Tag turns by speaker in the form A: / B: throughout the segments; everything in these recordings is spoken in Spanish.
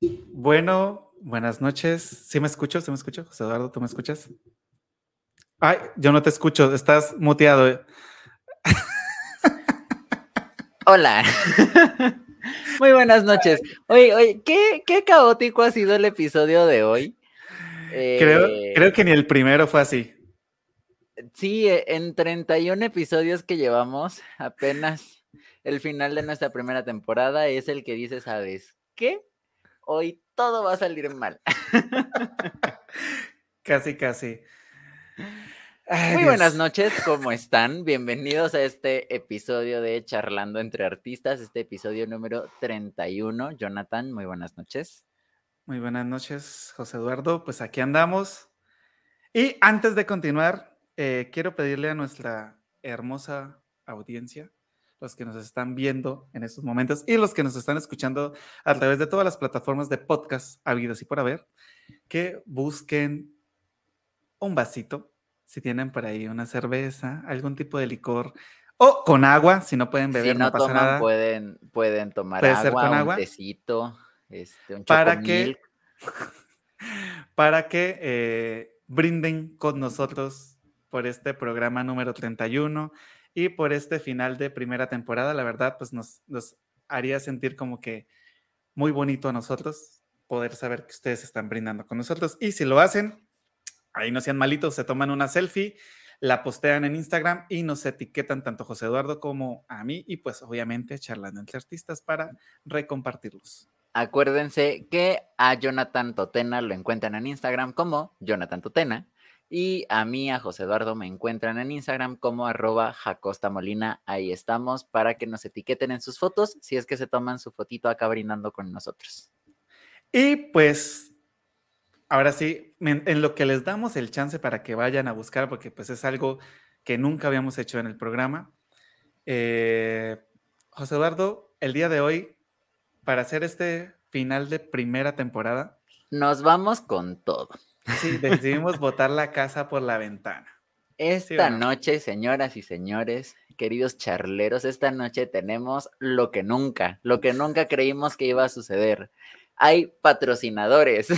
A: Bueno, buenas noches. ¿Sí me escucho? ¿Sí me escucho? José Eduardo, ¿tú me escuchas? Ay, yo no te escucho, estás muteado.
B: Hola. Muy buenas noches. Oye, oye, ¿qué, qué caótico ha sido el episodio de hoy.
A: Creo,
B: Eh,
A: creo que ni el primero fue así.
B: Sí, eh, en 31 episodios que llevamos, apenas el final de nuestra primera temporada es el que dice, ¿sabes qué? Hoy todo va a salir mal.
A: Casi, casi. Ay,
B: Muy
A: Dios.
B: buenas noches, ¿cómo están? Bienvenidos a este episodio de Charlando entre Artistas, este episodio número 31. Jonathan, muy buenas noches.
A: Muy buenas noches, José Eduardo. Pues aquí andamos. Y antes de continuar, eh, quiero pedirle a nuestra hermosa audiencia, los que nos están viendo en estos momentos y los que nos están escuchando a través de todas las plataformas de podcast habidas y por haber, que busquen un vasito, si tienen por ahí una cerveza, algún tipo de licor, o con agua, si no pueden beber,
B: si no,
A: no, pasa
B: toman,
A: nada.
B: pueden, pueden tomar
A: Puede
B: agua,
A: con
B: un tecito, este, un
A: para que, para que eh, brinden con nosotros por este programa número 31 y por este final de primera temporada. La verdad, pues nos, haría sentir como que muy bonito a nosotros poder saber que ustedes están brindando con nosotros. Y si lo hacen, ahí no sean malitos, se toman una selfie, la postean en Instagram y nos etiquetan tanto José Eduardo como a mí y pues obviamente charlando entre artistas para recompartirlos.
B: Acuérdense que a Jonathan Totena lo encuentran en Instagram como Jonathan Totena. Y a mí, a José Eduardo, me encuentran en Instagram como arroba Jacosta Molina. Ahí estamos para que nos etiqueten en sus fotos si es que se toman su fotito acá brindando con nosotros.
A: Y pues, ahora sí, en, en, lo que les damos el chance para que vayan a buscar, porque pues es algo que nunca habíamos hecho en el programa. Eh, José Eduardo, el día de hoy, para hacer este final de primera temporada.
B: Nos vamos con todo.
A: Sí, decidimos botar la casa por la ventana.
B: Esta noche, señoras y señores, queridos charleros, esta noche tenemos lo que nunca, lo que nunca creímos que iba a suceder. Hay patrocinadores.
A: o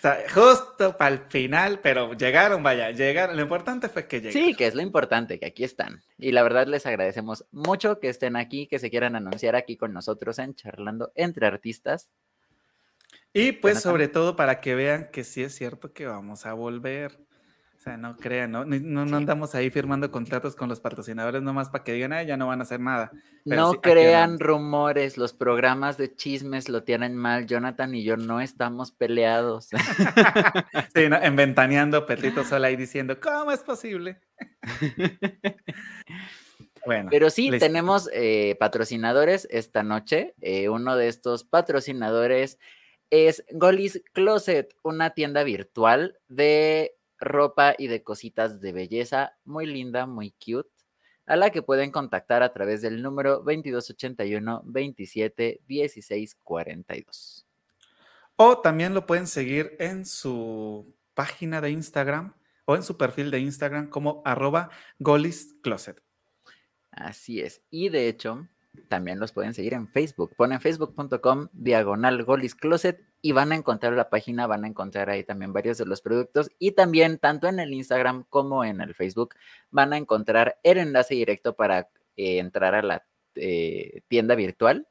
A: sea, justo para el final, pero llegaron, vaya, llegaron. Lo importante fue que llegaron.
B: Sí, que es lo importante, que aquí están. Y la verdad les agradecemos mucho que estén aquí, que se quieran anunciar aquí con nosotros en Charlando entre Artistas.
A: Y pues sobre todo para que vean que sí es cierto que vamos a volver. O sea, no crean, ¿no? No, no sí. andamos ahí firmando contratos con los patrocinadores nomás para que digan, ah, ya no van a hacer nada.
B: Pero no sí, crean rumores, los programas de chismes lo tienen mal. Jonathan y yo no estamos peleados.
A: sí, ¿no? Enventaneando Petrito sola ahí diciendo, ¿cómo es posible?
B: Bueno, pero sí, listo. tenemos eh, patrocinadores esta noche. Eh, uno de estos patrocinadores es Golis Closet, una tienda virtual de ropa y de cositas de belleza muy linda, muy cute, a la que pueden contactar a través del número 2281 27 16 42.
A: O también lo pueden seguir en su página de Instagram o en su perfil de Instagram como arroba Golis Closet.
B: Así es. Y de hecho, también los pueden seguir en Facebook. Ponen facebook.com diagonal Golis Closet y van a encontrar la página, van a encontrar ahí también varios de los productos y también tanto en el Instagram como en el Facebook van a encontrar el enlace directo para eh, entrar a la eh, tienda virtual.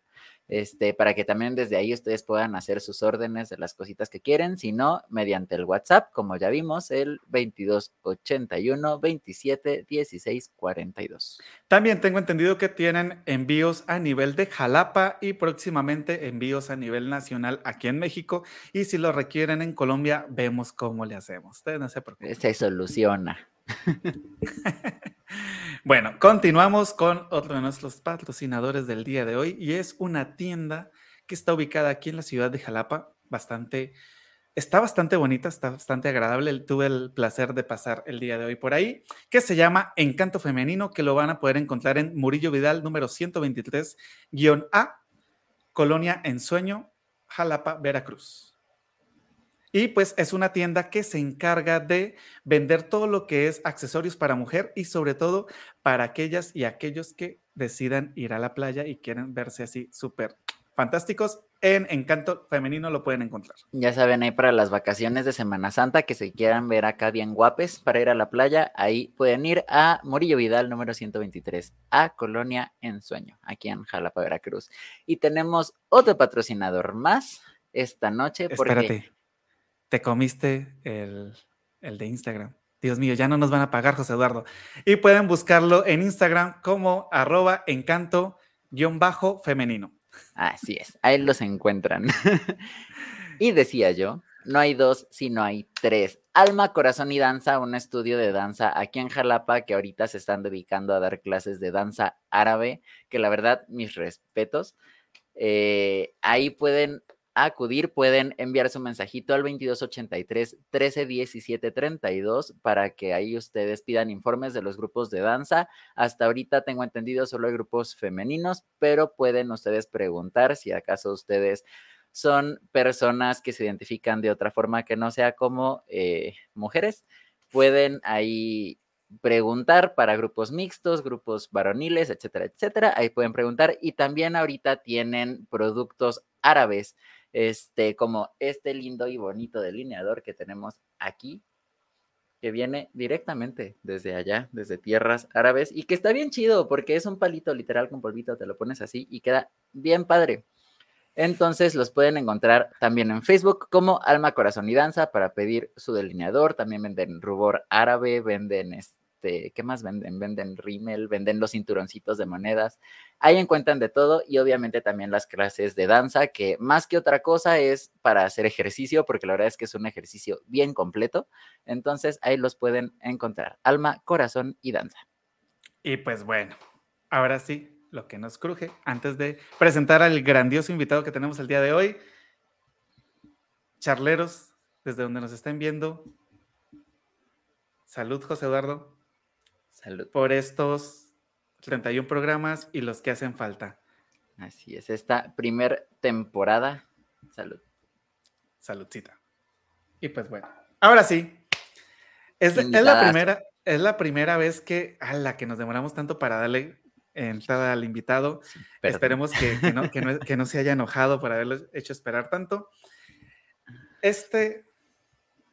B: Este, para que también desde ahí ustedes puedan hacer sus órdenes de las cositas que quieren, si no, mediante el WhatsApp, como ya vimos, el 2281 27 16 42.
A: También tengo entendido que tienen envíos a nivel de Jalapa y próximamente envíos a nivel nacional aquí en México. Y si lo requieren en Colombia, vemos cómo le hacemos. Ustedes no se preocupen.
B: Se soluciona.
A: bueno, continuamos con otro de nuestros patrocinadores del día de hoy y es una tienda que está ubicada aquí en la ciudad de Jalapa, bastante, está bastante bonita, está bastante agradable. Tuve el placer de pasar el día de hoy por ahí, que se llama Encanto Femenino, que lo van a poder encontrar en Murillo Vidal número 123-A, Colonia Ensueño, Jalapa, Veracruz. Y pues es una tienda que se encarga de vender todo lo que es accesorios para mujer y sobre todo para aquellas y aquellos que decidan ir a la playa y quieren verse así súper fantásticos. en Encanto Femenino lo pueden encontrar.
B: Ya saben, ahí para las vacaciones de Semana Santa, que se quieran ver acá bien guapes para ir a la playa, ahí pueden ir a Morillo Vidal número 123, a Colonia en Sueño, aquí en Jalapa, Veracruz. Y tenemos otro patrocinador más esta noche.
A: Porque... Espérate, te comiste el, el de Instagram. Dios mío, ya no nos van a pagar, José Eduardo. Y pueden buscarlo en Instagram como arroba encanto-femenino.
B: Así es, ahí los encuentran. y decía yo, no hay dos, sino hay tres. Alma, Corazón y Danza, un estudio de danza aquí en Jalapa que ahorita se están dedicando a dar clases de danza árabe, que la verdad, mis respetos. Eh, ahí pueden acudir, pueden enviar su mensajito al 2283 1317 32 para que ahí ustedes pidan informes de los grupos de danza. Hasta ahorita tengo entendido solo hay grupos femeninos, pero pueden ustedes preguntar si acaso ustedes son personas que se identifican de otra forma que no sea como eh, mujeres. Pueden ahí preguntar para grupos mixtos, grupos varoniles, etcétera, etcétera. Ahí pueden preguntar y también ahorita tienen productos árabes este, como este lindo y bonito delineador que tenemos aquí, que viene directamente desde allá, desde tierras árabes, y que está bien chido porque es un palito literal con polvito, te lo pones así y queda bien padre. Entonces los pueden encontrar también en Facebook como Alma, Corazón y Danza para pedir su delineador. También venden rubor árabe, venden este, ¿qué más venden? Venden rímel, venden los cinturoncitos de monedas. Ahí encuentran de todo y obviamente también las clases de danza, que más que otra cosa es para hacer ejercicio, porque la verdad es que es un ejercicio bien completo. Entonces ahí los pueden encontrar. Alma, corazón y danza.
A: Y pues bueno, ahora sí, lo que nos cruje, antes de presentar al grandioso invitado que tenemos el día de hoy, charleros, desde donde nos estén viendo. Salud, José Eduardo. Por estos 31 programas y los que hacen falta.
B: Así es, esta primer temporada. Salud.
A: Saludcita. Y pues bueno, ahora sí. Es, la primera, es la primera vez que, a la que nos demoramos tanto para darle entrada al invitado. Esperemos que, no, que no se haya enojado por haberlo hecho esperar tanto. Este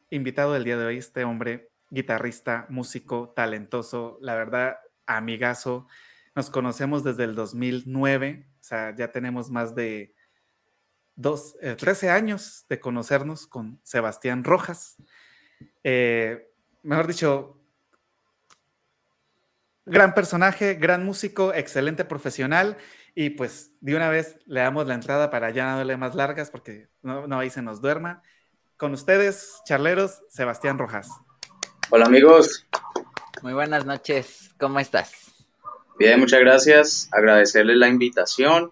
A: invitado del día de hoy, este hombre, guitarrista, músico, talentoso, la verdad, amigazo. Nos conocemos desde el 2009, o sea, ya tenemos más de dos, 13 eh, años de conocernos con Sebastián Rojas. Eh, mejor dicho, gran personaje, gran músico, excelente profesional. Y pues de una vez le damos la entrada para ya no darle más largas porque no, no ahí se nos duerma. Con ustedes, charleros, Sebastián Rojas.
C: Hola amigos.
B: Muy buenas noches, ¿cómo estás?
C: Bien, muchas gracias. Agradecerles la invitación,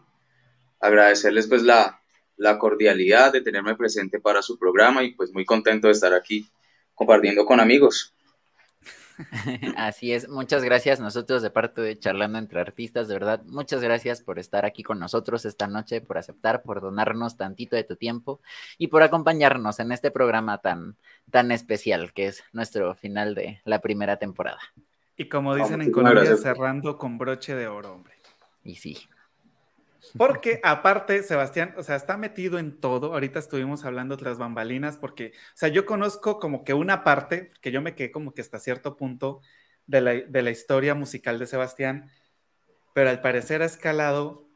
C: agradecerles pues la, la cordialidad de tenerme presente para su programa y pues muy contento de estar aquí compartiendo con amigos.
B: Así es, muchas gracias nosotros de parte de Charlando entre Artistas, de verdad, muchas gracias por estar aquí con nosotros esta noche, por aceptar, por donarnos tantito de tu tiempo y por acompañarnos en este programa tan, tan especial que es nuestro final de la primera temporada.
A: Y como dicen en Colombia, cerrando con broche de oro, hombre.
B: Y sí,
A: porque aparte, Sebastián, o sea, está metido en todo. Ahorita estuvimos hablando de las bambalinas, porque, o sea, yo conozco como que una parte, que yo me quedé como que hasta cierto punto de la, de la historia musical de Sebastián, pero al parecer ha escalado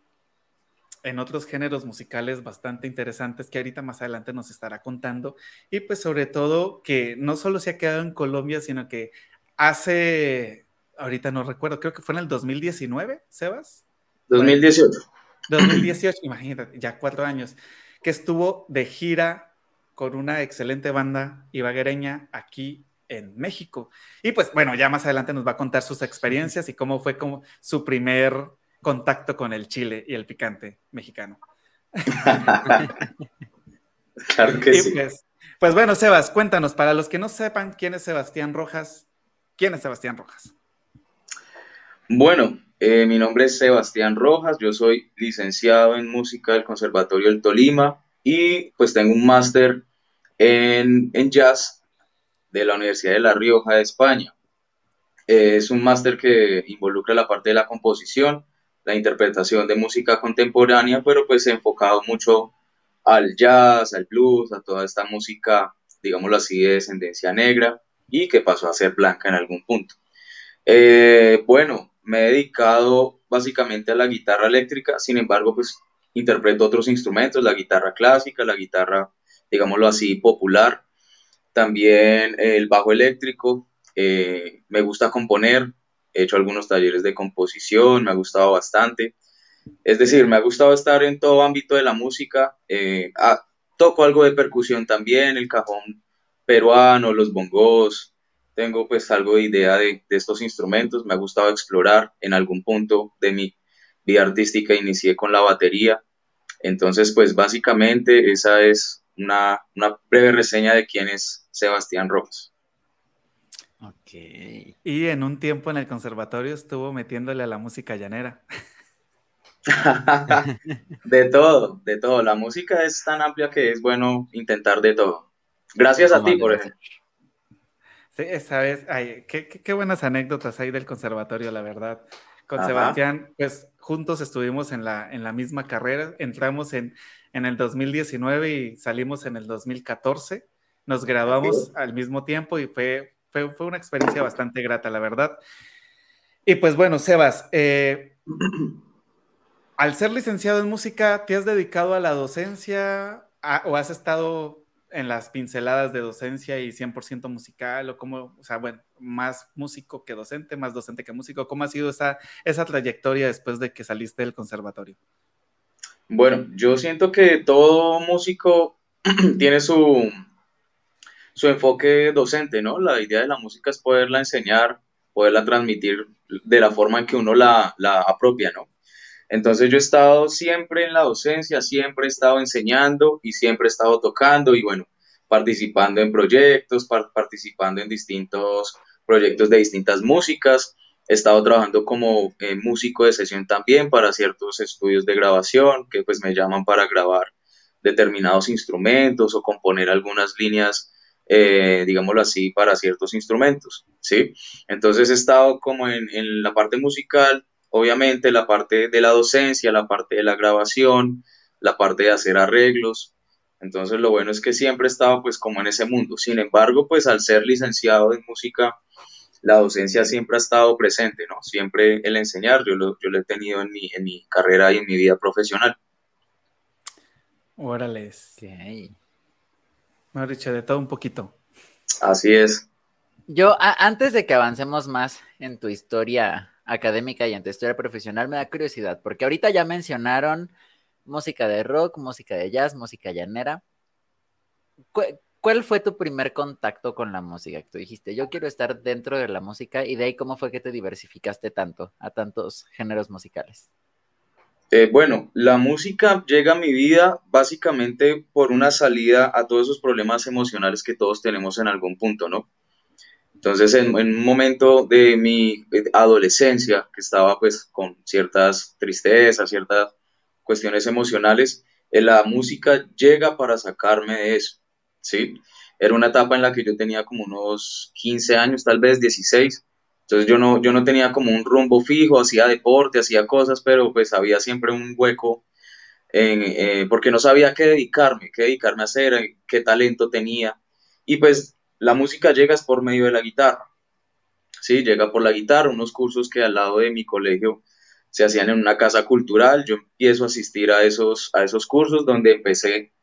A: en otros géneros musicales bastante interesantes que ahorita más adelante nos estará contando. Y pues sobre todo que no solo se ha quedado en Colombia, sino que hace, ahorita no recuerdo, creo que fue en el 2019, Sebas.
C: 2018.
A: 2018, imagínate, ya cuatro años, que estuvo de gira con una excelente banda ibaguereña aquí en México. Y pues bueno, ya más adelante nos va a contar sus experiencias y cómo fue como su primer contacto con el chile y el picante mexicano.
C: claro que sí.
A: Pues, pues bueno, Sebas, cuéntanos, para los que no sepan quién es Sebastián Rojas, ¿quién es Sebastián Rojas?
C: Bueno, eh, mi nombre es Sebastián Rojas, yo soy licenciado en música del Conservatorio del Tolima y pues tengo un máster en, jazz de la Universidad de La Rioja de España. es un máster que involucra la parte de la composición, la interpretación de música contemporánea, pero pues enfocado mucho al jazz, al blues, a toda esta música, digámoslo así, de descendencia negra y que pasó a ser blanca en algún punto. Eh, bueno, me he dedicado básicamente a la guitarra eléctrica, sin embargo, pues interpreto otros instrumentos, la guitarra clásica, la guitarra, digámoslo así, popular, también el bajo eléctrico, eh, me gusta componer, he hecho algunos talleres de composición, me ha gustado bastante. Es decir, me ha gustado estar en todo ámbito de la música. Eh, toco algo de percusión también, el cajón peruano, los bongos. Tengo pues algo de idea de, de estos instrumentos. Me ha gustado explorar. En algún punto de mi vida artística inicié con la batería. Entonces, pues básicamente esa es una, una breve reseña de quién es Sebastián Rojas.
A: Ok. Y en un tiempo en el conservatorio estuvo metiéndole a la música llanera.
C: de todo, de todo. La música es tan amplia que es bueno intentar de todo. Gracias a ti, por ejemplo.
A: Sí, sabes, ay, qué, qué, buenas anécdotas hay del conservatorio, la verdad. Con Sebastián, pues juntos estuvimos en la, en la misma carrera, entramos en, en el 2019 y salimos en el 2014, nos graduamos al mismo tiempo y fue fue, una experiencia bastante grata, la verdad. Y pues bueno, Sebas, eh, al ser licenciado en música, ¿te has dedicado a la docencia o has estado en las pinceladas de docencia y 100% musical o cómo, o sea, bueno, más músico que docente, más docente que músico, ¿cómo ha sido esa, esa trayectoria después de que saliste del conservatorio?
C: Bueno, yo siento que todo músico tiene su, su enfoque docente, ¿no? La idea de la música es poderla enseñar, poderla transmitir de la forma en que uno la, apropia, ¿no? Entonces yo he estado siempre en la docencia, siempre he estado enseñando y siempre he estado tocando y bueno, participando en proyectos, participando en distintos proyectos de distintas músicas. He estado trabajando como eh, músico de sesión también para ciertos estudios de grabación que pues me llaman para grabar determinados instrumentos o componer algunas líneas eh, digámoslo así, para ciertos instrumentos, ¿sí? Entonces he estado como en, la parte musical, obviamente la parte de la docencia, la parte de la grabación, la parte de hacer arreglos. Entonces lo bueno es que siempre he estado pues como en ese mundo. Sin embargo, pues al ser licenciado en música, la docencia siempre ha estado presente, ¿no? Siempre el enseñar, yo lo, yo lo he tenido en mi, en mi carrera y en mi vida profesional.
A: Órale. Okay. Mejor dicho, de todo un poquito.
C: Así es.
B: Yo, antes de que avancemos más en tu historia académica y en tu historia profesional, me da curiosidad, porque ahorita ya mencionaron música de rock, música de jazz, música llanera. ¿Cuál fue tu primer contacto con la música? Tú dijiste, yo quiero estar dentro de la música y de ahí cómo fue que te diversificaste tanto a tantos géneros musicales.
C: Eh, bueno, la música llega a mi vida básicamente por una salida a todos esos problemas emocionales que todos tenemos en algún punto, ¿no? Entonces, en, un momento de mi adolescencia, que estaba pues con ciertas tristezas, ciertas cuestiones emocionales, eh, la música llega para sacarme de eso, ¿sí? Era una etapa en la que yo tenía como unos 15 años, tal vez 16, entonces yo no, yo no tenía como un rumbo fijo, hacía deporte, hacía cosas, pero pues había siempre un hueco eh, porque no sabía qué dedicarme, qué dedicarme a hacer, eh, qué talento tenía. Y pues la música llega por medio de la guitarra. Sí, llega por la guitarra, unos cursos que al lado de mi colegio se hacían en una casa cultural. Yo empiezo a asistir a esos, a esos cursos donde empecé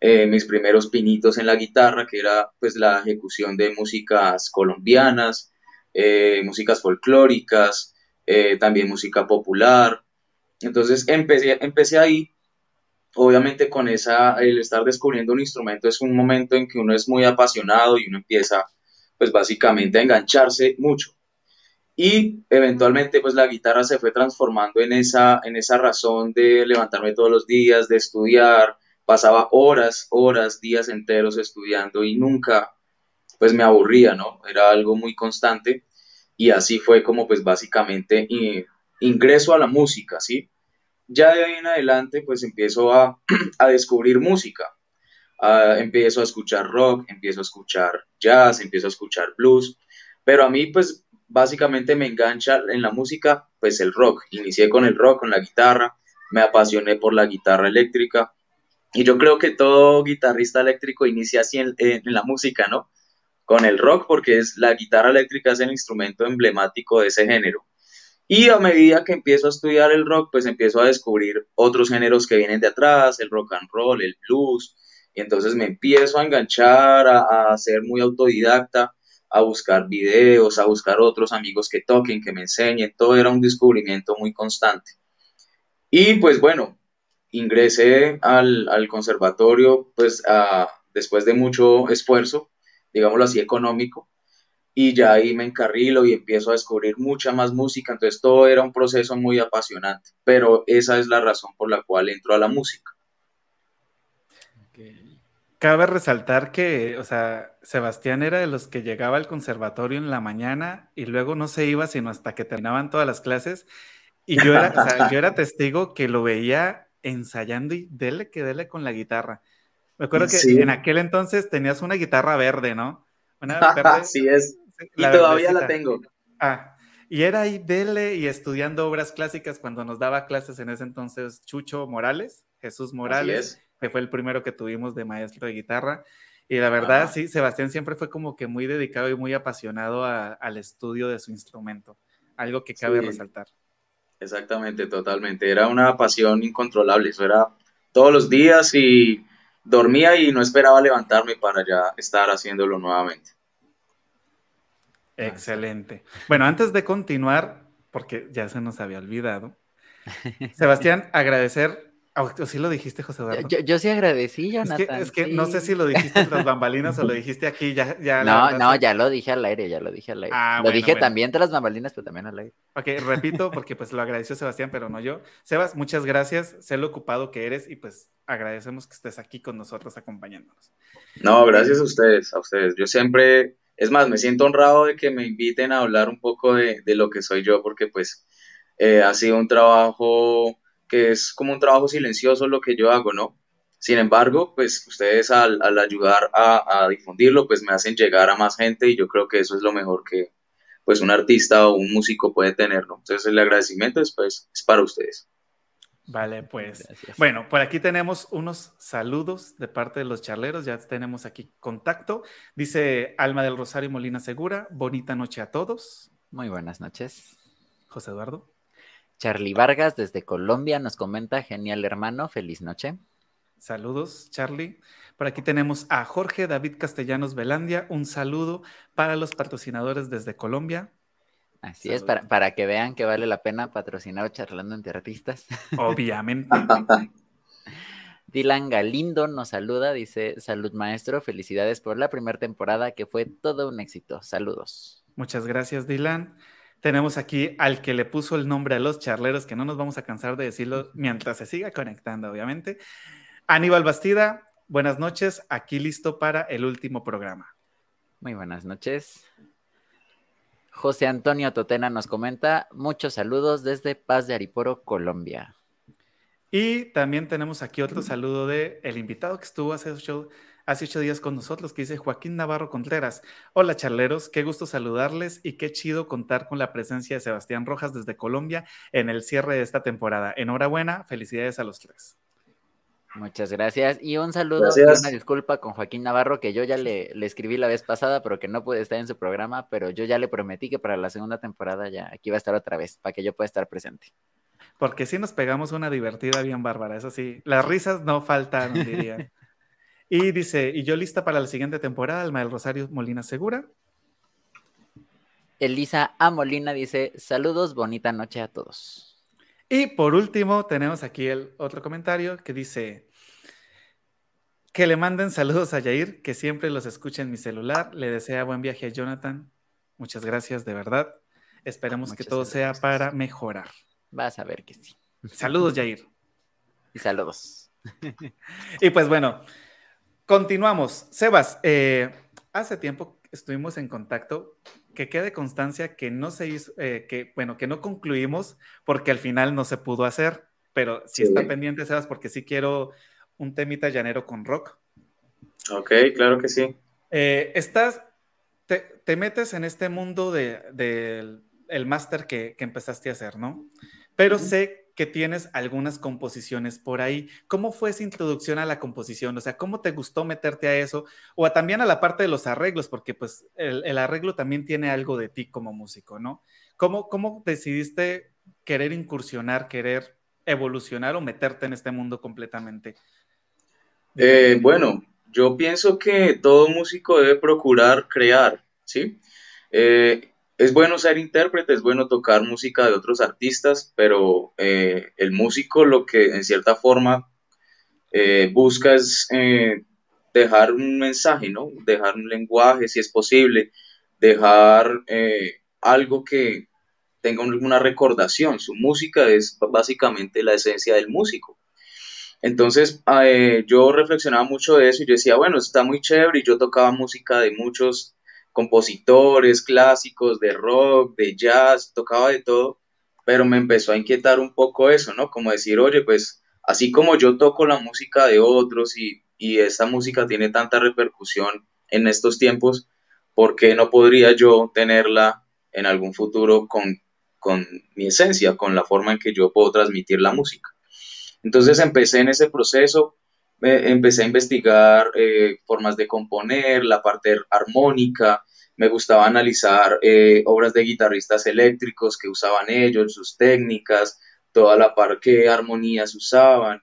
C: eh, mis primeros pinitos en la guitarra, que era pues la ejecución de músicas colombianas, eh, músicas folclóricas, eh, también música popular. Entonces empecé, empecé ahí, obviamente con esa, el estar descubriendo un instrumento es un momento en que uno es muy apasionado y uno empieza pues básicamente a engancharse mucho. Y eventualmente pues la guitarra se fue transformando en esa, en esa razón de levantarme todos los días, de estudiar, pasaba horas, horas, días enteros estudiando y nunca pues me aburría, ¿no? Era algo muy constante y así fue como pues básicamente ingreso a la música, ¿sí? Ya de ahí en adelante pues empiezo a, descubrir música, empiezo a escuchar rock, empiezo a escuchar jazz, empiezo a escuchar blues, pero a mí pues básicamente me engancha en la música pues el rock, inicié con el rock, con la guitarra, me apasioné por la guitarra eléctrica, Y yo creo que todo guitarrista eléctrico inicia así en la música, ¿no? Con el rock, porque es la guitarra eléctrica es el instrumento emblemático de ese género. Y a medida que empiezo a estudiar el rock, pues empiezo a descubrir otros géneros que vienen de atrás, el rock and roll, el blues, y entonces me empiezo a enganchar, a, a ser muy autodidacta, a buscar videos, a buscar otros amigos que toquen, que me enseñen, todo era un descubrimiento muy constante. Y pues bueno, ingresé al, al conservatorio pues después de mucho esfuerzo, digámoslo así, económico, y ya ahí me encarrilo y empiezo a descubrir mucha más música, entonces todo era un proceso muy apasionante, pero esa es la razón por la cual entro a la música.
A: Cabe resaltar que, o sea, Sebastián era de los que llegaba al conservatorio en la mañana y luego no se iba sino hasta que terminaban todas las clases. Y yo era, yo era testigo que lo veía ensayando y dele que dele con la guitarra. Me acuerdo que
C: Sí.
A: en aquel entonces tenías una guitarra verde, ¿no? Una verde,
C: Así es, y
A: la
C: todavía la
A: verdecita.
C: tengo.
A: Ah, y era ahí dele y estudiando obras clásicas cuando nos daba clases en ese entonces Chucho Morales, Jesús Morales, que fue el primero que tuvimos de maestro de guitarra. Y la verdad,
C: Ajá.
A: sí, Sebastián siempre fue como que muy dedicado y muy apasionado a- al estudio de su instrumento, algo que cabe
C: Sí.
A: resaltar.
C: Exactamente, totalmente. Era una pasión incontrolable. Eso era todos los días y dormía y no esperaba levantarme para ya estar haciéndolo nuevamente.
A: Excelente. Bueno, antes de continuar, porque ya se nos había olvidado, Sebastián, agradecer, ¿o sí lo dijiste, José
B: Yo,
A: Eduardo?
B: yo- yo sí agradecí,
A: Es que,
B: Jonathan.
A: es que no sé si lo dijiste en las bambalinas o lo dijiste aquí, ya, ya
B: No, no, ya lo dije al aire, ya lo dije al aire.
A: Ah,
B: lo
A: bueno,
B: dije
A: bueno.
B: también de las bambalinas, pero también al aire.
A: Ok, repito, porque pues lo agradeció Sebastián, pero no yo. Sebas, muchas gracias, sé lo ocupado que eres y pues agradecemos que estés aquí con nosotros acompañándonos.
C: No, gracias a ustedes, a ustedes. Yo siempre, es más, me siento honrado de que me inviten a hablar un poco de, de lo que soy yo, porque pues eh, ha sido un trabajo que es como un trabajo silencioso lo que yo hago, ¿no? Sin embargo, pues ustedes al, al ayudar a, a difundirlo, pues me hacen llegar a más gente y yo creo que eso es lo mejor que pues un artista o un músico puede tener, ¿no? Entonces el agradecimiento después es para ustedes.
A: Vale, pues.
B: Gracias.
A: Bueno, por aquí tenemos unos saludos de parte de los charleros, ya tenemos aquí contacto. Dice Alma del Rosario Molina Segura, bonita noche a todos.
B: Muy buenas noches.
A: José Eduardo.
B: Charlie Vargas desde Colombia nos comenta, genial hermano, feliz noche.
A: Saludos, Charlie. Por aquí tenemos a Jorge David Castellanos Velandia. Un saludo para los patrocinadores desde Colombia.
B: Así es, para, para que vean que vale la pena patrocinar charlando entre artistas.
A: Obviamente.
B: Dylan Galindo nos saluda, dice, salud maestro, felicidades por la primera temporada que fue todo un éxito. Saludos.
A: Muchas gracias, Dylan. Tenemos aquí al que le puso el nombre a los charleros, que no nos vamos a cansar de decirlo mientras se siga conectando, obviamente. Aníbal Bastida, buenas noches, aquí listo para el último programa.
B: Muy buenas noches. José Antonio Totena nos comenta, muchos saludos desde Paz de Ariporo, Colombia.
A: Y también tenemos aquí otro saludo de el invitado que estuvo hace ocho, hace ocho días con nosotros, que dice Joaquín Navarro Contreras. Hola charleros, qué gusto saludarles y qué chido contar con la presencia de Sebastián Rojas desde Colombia en el cierre de esta temporada. Enhorabuena, felicidades a los tres.
B: Muchas gracias. Y un saludo
C: Gracias.
B: y una disculpa con Joaquín Navarro, que yo ya le, le escribí la vez pasada, pero que no pude estar en su programa, pero yo ya le prometí que para la segunda temporada ya aquí va a estar otra vez, para que yo pueda estar presente.
A: Porque sí nos pegamos una divertida bien bárbara, eso sí. Las risas no faltan, diría. Y dice, y yo lista para la siguiente temporada, Alma del Rosario Molina Segura.
B: Elisa A. Molina dice, saludos, bonita noche a todos.
A: Y por último, tenemos aquí el otro comentario que dice que le manden saludos a Yair, que siempre los escucha en mi celular. Le desea buen viaje a Jonathan. Muchas gracias, de verdad. Esperemos que todo sea para mejorar.
B: Vas a ver que sí.
A: Saludos, Yair.
B: Y saludos.
A: Y pues bueno, continuamos. Sebas, eh, hace tiempo estuvimos en contacto, que quede constancia que no se hizo, eh, que bueno, que no concluimos porque al final no se pudo hacer, pero sí,
C: Sí.
A: está pendiente, Sebas, porque sí quiero un temita llanero con rock.
C: Ok, claro que sí.
A: Eh, estás, te, te metes en este mundo de, del el máster que, que empezaste a hacer, ¿no? Pero
C: Ujú.
A: sé que tienes algunas composiciones por ahí. ¿Cómo fue esa introducción a la composición? O sea, ¿cómo te gustó meterte a eso? O también a la parte de los arreglos, porque pues el, arreglo también tiene algo de ti como músico, ¿no? ¿Cómo, ¿Cómo decidiste querer incursionar, querer evolucionar o meterte en este mundo completamente?
C: Eh, bueno, yo pienso que todo músico debe procurar crear, ¿sí? Eh, es bueno ser intérprete, es bueno tocar música de otros artistas, pero eh, el músico lo que en cierta forma eh, busca es eh, dejar un mensaje, ¿no? Dejar un lenguaje, si es posible, dejar algo que tenga una recordación. Su música es básicamente la esencia del músico. Entonces yo reflexionaba mucho de eso y yo decía, bueno, está muy chévere y yo tocaba música de muchos compositores clásicos de rock, de jazz, tocaba de todo, pero me empezó a inquietar un poco eso, ¿no? Como decir, oye, pues así como yo toco la música de otros y, y esta música tiene tanta repercusión en estos tiempos, ¿por qué no podría yo tenerla en algún futuro con, con mi esencia, con la forma en que yo puedo transmitir la música? Entonces empecé en ese proceso, empecé a investigar eh, formas de componer, la parte armónica, me gustaba analizar eh, obras de guitarristas eléctricos que usaban ellos, sus técnicas, toda la parte que armonías usaban,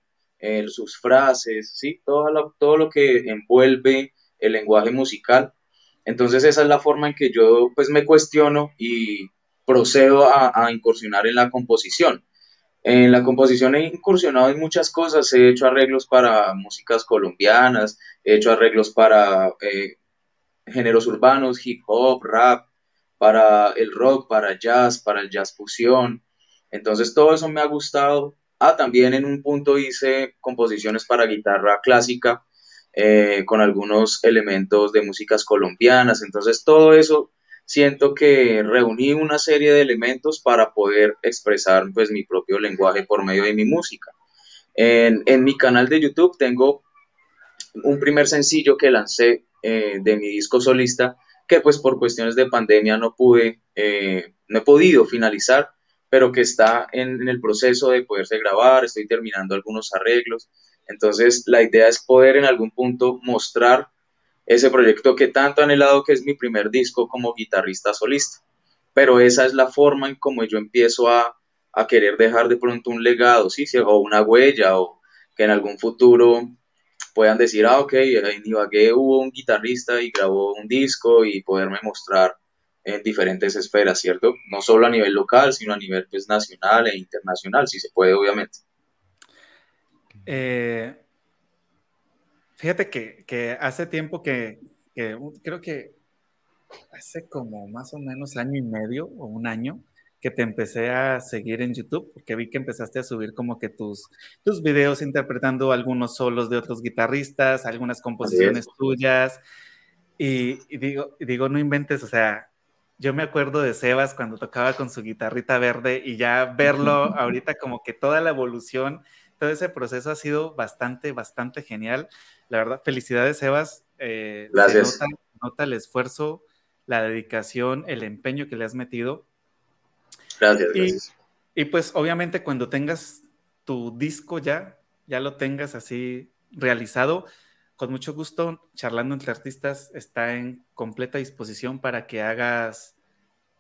C: sus frases, ¿sí? todo, lo, todo lo que envuelve el lenguaje musical. Entonces esa es la forma en que yo pues me cuestiono y procedo a incursionar en la composición. En la composición he incursionado en muchas cosas, he hecho arreglos para músicas colombianas, he hecho arreglos para eh, géneros urbanos, hip hop, rap, para el rock, para jazz, para el jazz fusión. Entonces todo eso me ha gustado. Ah, también en un punto hice composiciones para guitarra clásica eh, con algunos elementos de músicas colombianas. Entonces todo eso siento que reuní una serie de elementos para poder expresar pues mi propio lenguaje por medio de mi música. En, mi canal de YouTube tengo un primer sencillo que lancé eh, de mi disco solista que pues por cuestiones de pandemia no pude, eh, no he podido finalizar, pero que está en, en el proceso de poderse grabar, estoy terminando algunos arreglos. Entonces la idea es poder en algún punto mostrar ese proyecto que tanto he anhelado que es mi primer disco como guitarrista solista. Pero esa es la forma en como yo empiezo a, querer dejar de pronto un legado, ¿sí? o una huella, o que en algún futuro puedan decir, ah, ok, en Ibagué hubo un guitarrista y grabó un disco y poderme mostrar en diferentes esferas, ¿cierto? No solo a nivel local, sino a nivel pues, nacional e internacional, si se puede, obviamente.
A: Eh, Fíjate que, hace tiempo que, creo que hace como más o menos año y medio o un año que te empecé a seguir en YouTube, porque vi que empezaste a subir como que tus, tus videos interpretando algunos solos de otros guitarristas, algunas composiciones tuyas. Y, digo, y digo, no inventes, o sea, yo me acuerdo de Sebas cuando tocaba con su guitarrita verde y ya verlo ahorita como que toda la evolución, todo ese proceso ha sido bastante, bastante genial. La verdad, felicidades, Sebas.
C: Eh, Gracias.
A: Se nota, el esfuerzo, la dedicación, el empeño que le has metido.
C: Gracias, gracias.
A: Y pues obviamente cuando tengas tu disco ya, ya lo tengas así realizado, con mucho gusto, charlando entre artistas está en completa disposición para que hagas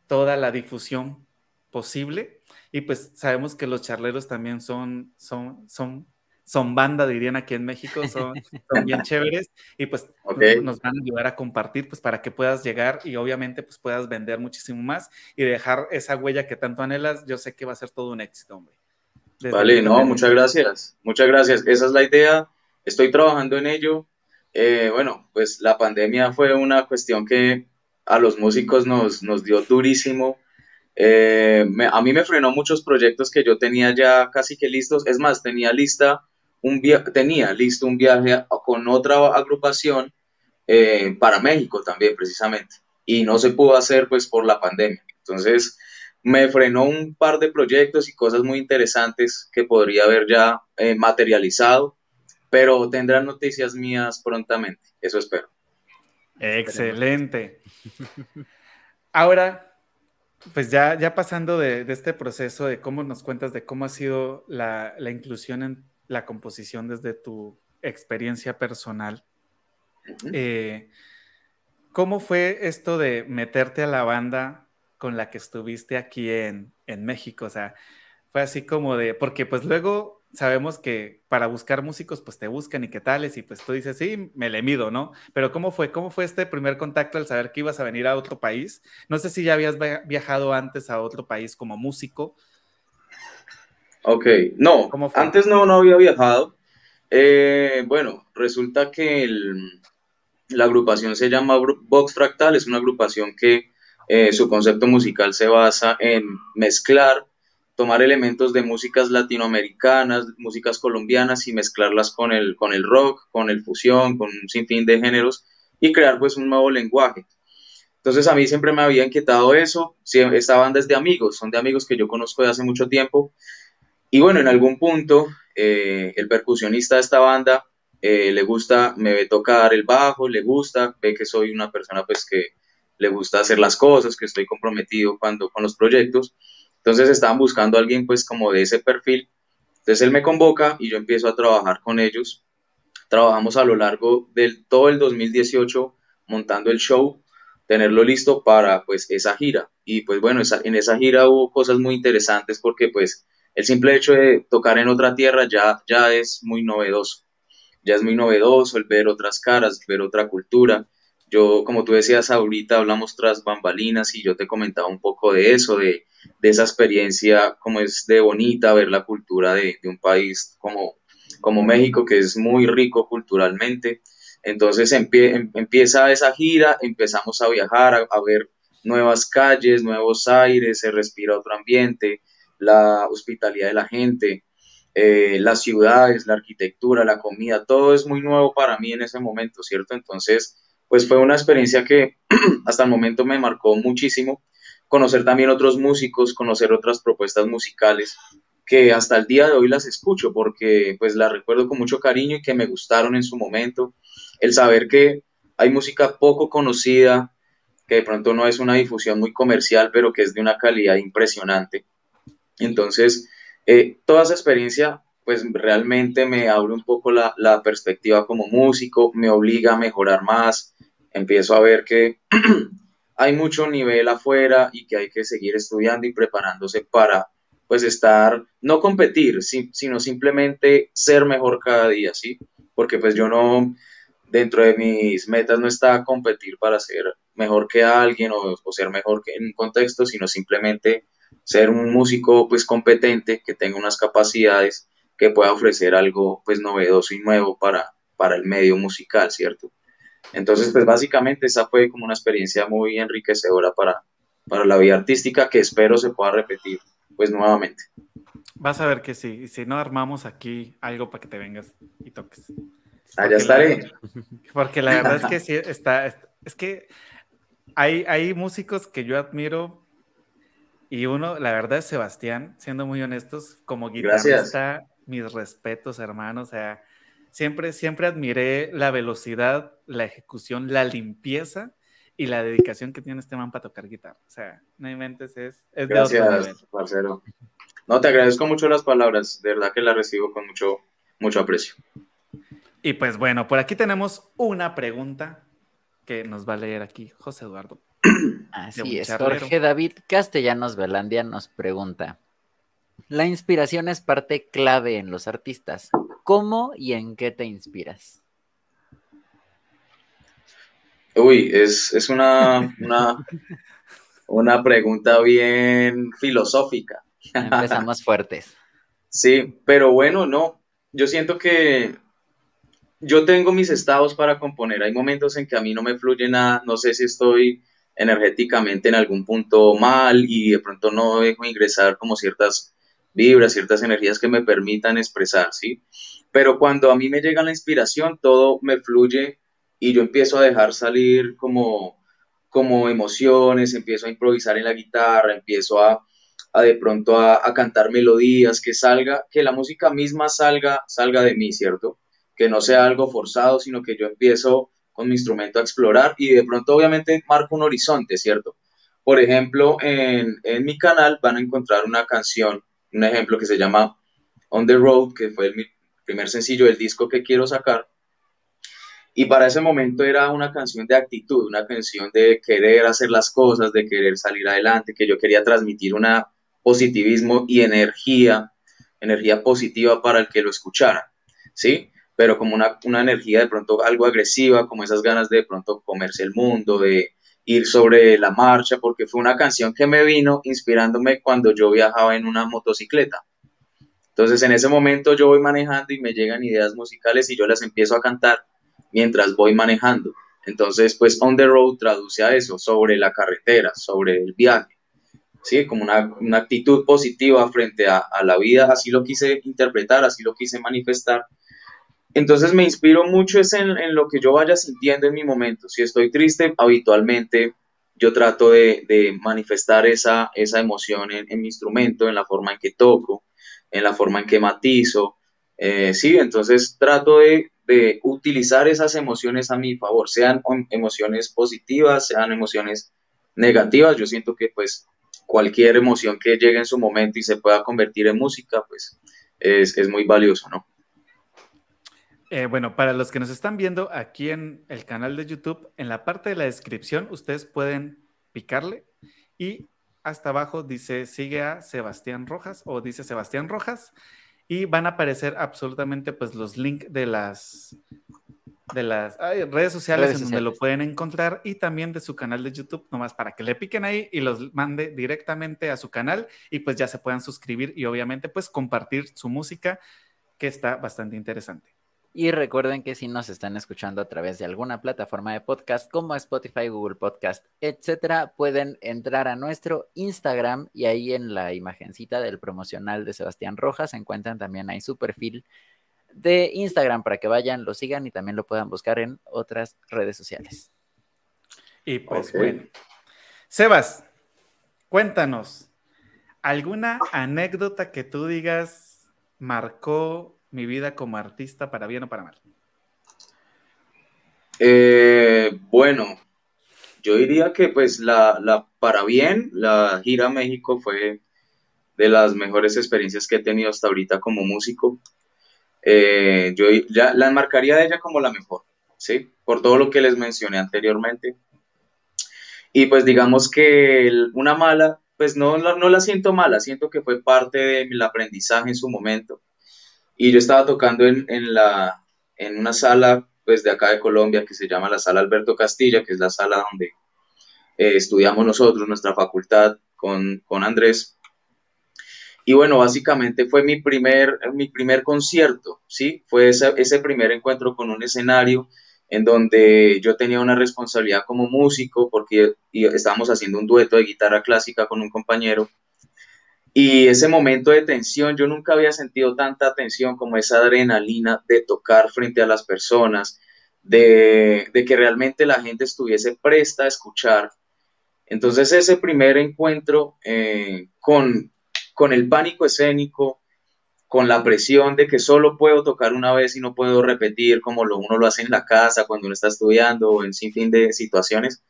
A: toda la difusión posible. Y pues sabemos que los charleros también son, son, son son banda, dirían aquí en México, son, bien chéveres y pues nos van a ayudar a compartir pues para que puedas llegar y obviamente pues puedas vender muchísimo más y dejar esa huella que tanto anhelas, yo sé que va a ser todo un éxito, hombre.
C: vale, no, muchas gracias, muchas gracias, esa es la idea, estoy trabajando en ello. Eh, bueno, pues la pandemia fue una cuestión que a los músicos nos, nos dio durísimo. Eh, a mí me frenó muchos proyectos que yo tenía ya casi que listos. Es más, tenía lista un tenía listo un viaje con otra agrupación eh, para México también, precisamente. Y no se pudo hacer pues por la pandemia. Entonces me frenó un par de proyectos y cosas muy interesantes que podría haber ya eh, materializado, pero tendrán noticias mías prontamente. Eso espero.
A: Excelente. Ahora, pues ya, ya pasando de, este proceso de cómo nos cuentas de cómo ha sido la, inclusión en la composición desde tu experiencia personal, eh, ¿cómo fue esto de meterte a la banda con la que estuviste aquí en, en México? O sea, fue así como de, porque pues luego sabemos que para buscar músicos, pues te buscan y qué tales, y pues tú dices, sí, me le mido, ¿no? Pero ¿cómo fue? ¿Cómo fue este primer contacto al saber que ibas a venir a otro país? No sé si ya habías viajado antes a otro país como músico.
C: Ok, no, antes no, no había viajado. Eh, bueno, resulta que la agrupación se llama Vox Fractal, es una agrupación que eh, su concepto musical se basa en mezclar tomar elementos de músicas latinoamericanas, músicas colombianas y mezclarlas con el, con el rock, con el fusión, con un sinfín de géneros y crear pues un nuevo lenguaje. Entonces a mí siempre me había inquietado eso, esta banda es de amigos, son de amigos que yo conozco de hace mucho tiempo y bueno, en algún punto eh, el percusionista de esta banda eh, le gusta, me ve tocar el bajo, le gusta, ve que soy una persona pues que le gusta hacer las cosas, que estoy comprometido cuando, con los proyectos entonces estaban buscando a alguien pues como de ese perfil. Entonces él me convoca y yo empiezo a trabajar con ellos. Trabajamos a lo largo del todo el 2018 montando el show, tenerlo listo para pues esa gira. Y pues bueno, en esa gira hubo cosas muy interesantes porque pues el simple hecho de tocar en otra tierra ya, ya es muy novedoso. Ya es muy novedoso el ver otras caras, ver otra cultura. Yo, como tú decías ahorita, hablamos tras bambalinas y yo te comentaba un poco de eso, de, esa experiencia, como es de bonita ver la cultura de, un país como, como México, que es muy rico culturalmente. Entonces em, empieza esa gira, empezamos a viajar, a, ver nuevas calles, nuevos aires, se respira otro ambiente, la hospitalidad de la gente, eh, las ciudades, la arquitectura, la comida, todo es muy nuevo para mí en ese momento, ¿cierto? Entonces, pues fue una experiencia que hasta el momento me marcó muchísimo. Conocer también otros músicos, conocer otras propuestas musicales que hasta el día de hoy las escucho porque pues las recuerdo con mucho cariño y que me gustaron en su momento. El saber que hay música poco conocida, que de pronto no es una difusión muy comercial, pero que es de una calidad impresionante. Entonces, eh, toda esa experiencia pues realmente me abre un poco la, la, perspectiva como músico, me obliga a mejorar más, empiezo a ver que hay mucho nivel afuera y que hay que seguir estudiando y preparándose para pues estar, no competir, sino simplemente ser mejor cada día, ¿sí? Porque pues yo no, dentro de mis metas no está competir para ser mejor que alguien o, o ser mejor que en un contexto, sino simplemente ser un músico pues competente, que tenga unas capacidades, que pueda ofrecer algo pues novedoso y nuevo para, para el medio musical, ¿cierto? Entonces, pues básicamente esa fue como una experiencia muy enriquecedora para, para la vida artística que espero se pueda repetir pues nuevamente.
A: Vas a ver que sí, si no armamos aquí algo para que te vengas y toques.
C: Allá estaré.
A: porque la verdad es que sí, está, es que hay, hay músicos que yo admiro y uno, la verdad es Sebastián, siendo muy honestos, como guitarrista, mis respetos, hermano, o sea, Siempre, siempre admiré la velocidad, la ejecución, la limpieza y la dedicación que tiene este man para tocar guitarra. O sea, no inventes, es, es
C: de otro. Marcelo. No, te agradezco mucho las palabras, de verdad que las recibo con mucho, mucho aprecio.
A: Y pues bueno, por aquí tenemos una pregunta que nos va a leer aquí José Eduardo.
B: Así es, Jorge David Castellanos Velandia nos pregunta, la inspiración es parte clave en los artistas. ¿Cómo y en qué te inspiras?
C: Uy, es, una, una, pregunta bien filosófica.
B: Empezamos fuertes.
C: Sí, pero bueno, no. Yo siento que yo tengo mis estados para componer. Hay momentos en que a mí no me fluye nada. No sé si estoy energéticamente en algún punto mal y de pronto no dejo ingresar como ciertas vibras, ciertas energías que me permitan expresar, ¿sí? Pero cuando a mí me llega la inspiración, todo me fluye y yo empiezo a dejar salir como, como emociones, empiezo a improvisar en la guitarra, empiezo a, de pronto a, cantar melodías, que salga, que la música misma salga, salga de mí, ¿cierto? Que no sea algo forzado, sino que yo empiezo con mi instrumento a explorar y de pronto obviamente marco un horizonte, ¿cierto? por ejemplo, en, en mi canal van a encontrar una canción, un ejemplo que se llama On the Road, que fue el primer sencillo del disco que quiero sacar. Y para ese momento era una canción de actitud, una canción de querer hacer las cosas, de querer salir adelante, que yo quería transmitir un positivismo y energía, energía positiva para el que lo escuchara, ¿sí? Pero como una, una energía de pronto algo agresiva, como esas ganas de, de pronto comerse el mundo, de ir sobre la marcha, porque fue una canción que me vino inspirándome cuando yo viajaba en una motocicleta. Entonces en ese momento yo voy manejando y me llegan ideas musicales y yo las empiezo a cantar mientras voy manejando. Entonces, pues on the road traduce a eso, sobre la carretera, sobre el viaje. ¿sí? Como una, una actitud positiva frente a, a, la vida, así lo quise interpretar, así lo quise manifestar. Entonces me inspiro mucho en, en lo que yo vaya sintiendo en mi momento. Si estoy triste, habitualmente yo trato de, de manifestar esa, esa emoción en, en, mi instrumento, en la forma en que toco, en la forma en que matizo. Eh, sí, entonces trato de, de utilizar esas emociones a mi favor, sean emociones positivas, sean emociones negativas. Yo siento que pues cualquier emoción que llegue en su momento y se pueda convertir en música, pues es, es muy valioso, ¿no?
A: Eh, bueno, para los que nos están viendo aquí en el canal de YouTube, en la parte de la descripción ustedes pueden picarle y hasta abajo dice sigue a Sebastián Rojas o dice Sebastián Rojas y van a aparecer absolutamente pues los links de las de las ay, redes sociales redes en donde lo pueden encontrar y también de su canal de YouTube, nomás para que le piquen ahí y los mande directamente a su canal y pues ya se puedan suscribir y obviamente pues compartir su música que está bastante interesante.
B: Y recuerden que si nos están escuchando a través de alguna plataforma de podcast como Spotify, Google Podcast, etcétera, pueden entrar a nuestro Instagram y ahí en la imagencita del promocional de Sebastián Rojas encuentran también ahí su perfil de Instagram para que vayan, lo sigan y también lo puedan buscar en otras redes sociales.
A: Y pues okay. bueno, Sebas, cuéntanos, ¿alguna anécdota que tú digas marcó mi vida como artista, para bien o para mal?
C: Eh, bueno, yo diría que pues la, la, para bien, la gira a México fue de las mejores experiencias que he tenido hasta ahorita como músico. Eh, yo ya la enmarcaría de ella como la mejor, ¿sí? Por todo lo que les mencioné anteriormente. Y pues digamos que una mala, pues no, no, no la siento mala, siento que fue parte del aprendizaje en su momento y yo estaba tocando en, en, la, en una sala pues de acá de Colombia que se llama la sala Alberto Castilla, que es la sala donde eh, estudiamos nosotros, nuestra facultad con, con Andrés. Y bueno, básicamente fue mi primer, mi primer concierto, ¿sí? Fue ese, ese primer encuentro con un escenario en donde yo tenía una responsabilidad como músico porque estábamos haciendo un dueto de guitarra clásica con un compañero y ese momento de tensión, yo nunca había sentido tanta tensión como esa adrenalina de tocar frente a las personas, de, de, que realmente la gente estuviese presta a escuchar. Entonces ese primer encuentro eh, con, con el pánico escénico, con la presión de que solo puedo tocar una vez y no puedo repetir como lo, uno lo hace en la casa cuando uno está estudiando o en sin fin de situaciones,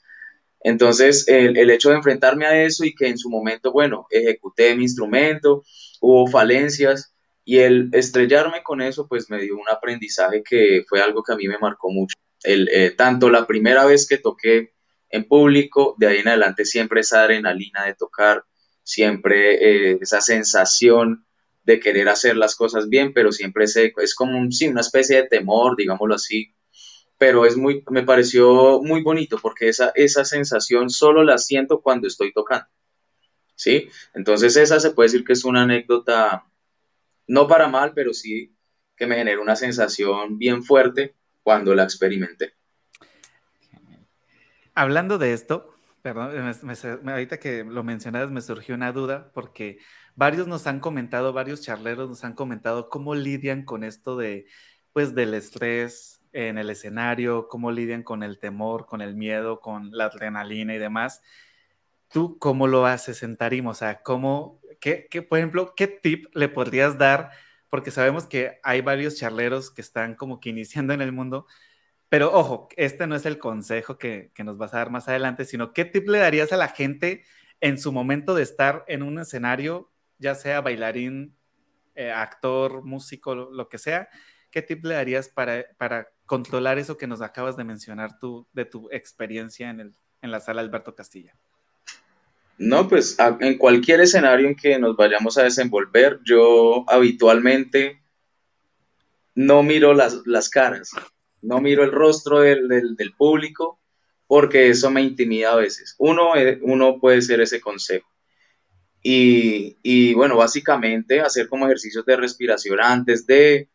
C: entonces, el, el, hecho de enfrentarme a eso y que en su momento, bueno, ejecuté mi instrumento, hubo falencias y el estrellarme con eso, pues me dio un aprendizaje que fue algo que a mí me marcó mucho. El, eh, tanto la primera vez que toqué en público, de ahí en adelante siempre esa adrenalina de tocar, siempre eh, esa sensación de querer hacer las cosas bien, pero siempre se, es como un, sí, una especie de temor, digámoslo así, pero es muy, me pareció muy bonito porque esa, esa sensación solo la siento cuando estoy tocando. ¿Sí? Entonces esa se puede decir que es una anécdota, no para mal, pero sí que me generó una sensación bien fuerte cuando la experimenté.
A: Hablando de esto, perdón, me, ahorita que lo mencionabas me surgió una duda porque varios nos han comentado, varios charleros nos han comentado cómo lidian con esto de, pues, del estrés, en el escenario, cómo lidian con el temor, con el miedo, con la adrenalina y demás. ¿Tú cómo lo haces en tarima? O sea, ¿cómo, qué, qué, por ejemplo, qué tip le podrías dar? Porque sabemos que hay varios charleros que están como que iniciando en el mundo, Pero ojo, este no es el consejo que, nos vas a dar más adelante, sino qué tip le darías a la gente en su momento de estar en un escenario, ya sea bailarín, eh, actor, músico, lo, que sea, ¿qué tip le darías para, para controlar eso que nos acabas de mencionar tú de tu experiencia en, el, en la sala Alberto Castilla?
C: No, pues en cualquier escenario en que nos vayamos a desenvolver, yo habitualmente no miro las, las caras, no miro el rostro del, del, público, porque eso me intimida a veces. Uno, eh, uno puede ser ese consejo. Y, y, bueno, básicamente hacer como ejercicios de respiración antes de,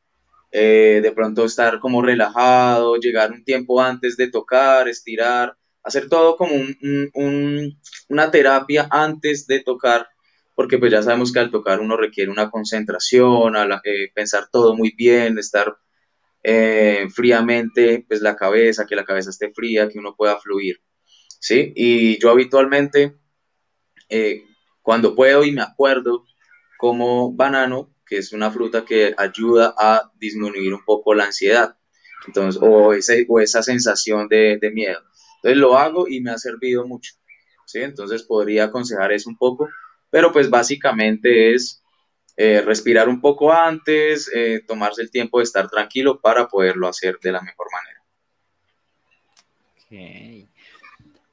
C: eh, de pronto estar como relajado, llegar un tiempo antes de tocar, estirar, hacer todo como una terapia antes de tocar, porque pues ya sabemos que al tocar uno requiere una concentración, a eh, pensar todo muy bien, estar eh, fríamente, pues la cabeza, que la cabeza esté fría, que uno pueda fluir, ¿sí? Y yo habitualmente, eh, cuando puedo y me acuerdo, como banano, que es una fruta que ayuda a disminuir un poco la ansiedad, entonces, o, ese, o esa sensación de, de miedo. Entonces lo hago y me ha servido mucho. ¿sí? Entonces podría aconsejar eso un poco, pero pues básicamente es eh, respirar un poco antes, eh, tomarse el tiempo de estar tranquilo para poderlo hacer de la mejor manera.
B: Okay.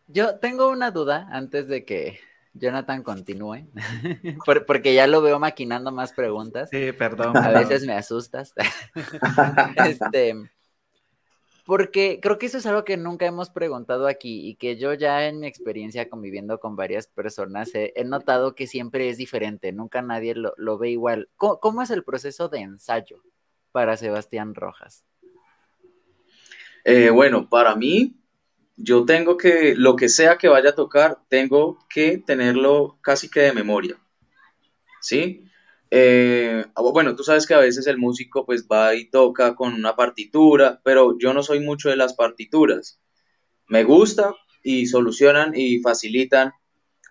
B: Yo tengo una duda antes de que Jonathan continúe, porque ya lo veo maquinando más preguntas.
A: Sí, perdón.
B: A veces me asustas. este, porque creo que eso es algo que nunca hemos preguntado aquí y que yo ya en mi experiencia conviviendo con varias personas he, notado que siempre es diferente, nunca nadie lo, ve igual. ¿Cómo, es el proceso de ensayo para Sebastián Rojas?
C: Eh, bueno, para mí, yo tengo que, lo que sea que vaya a tocar, tengo que tenerlo casi que de memoria. ¿Sí? Eh, ah, bueno, tú sabes que a veces el músico pues va y toca con una partitura, pero yo no soy mucho de las partituras. Me gusta y solucionan y facilitan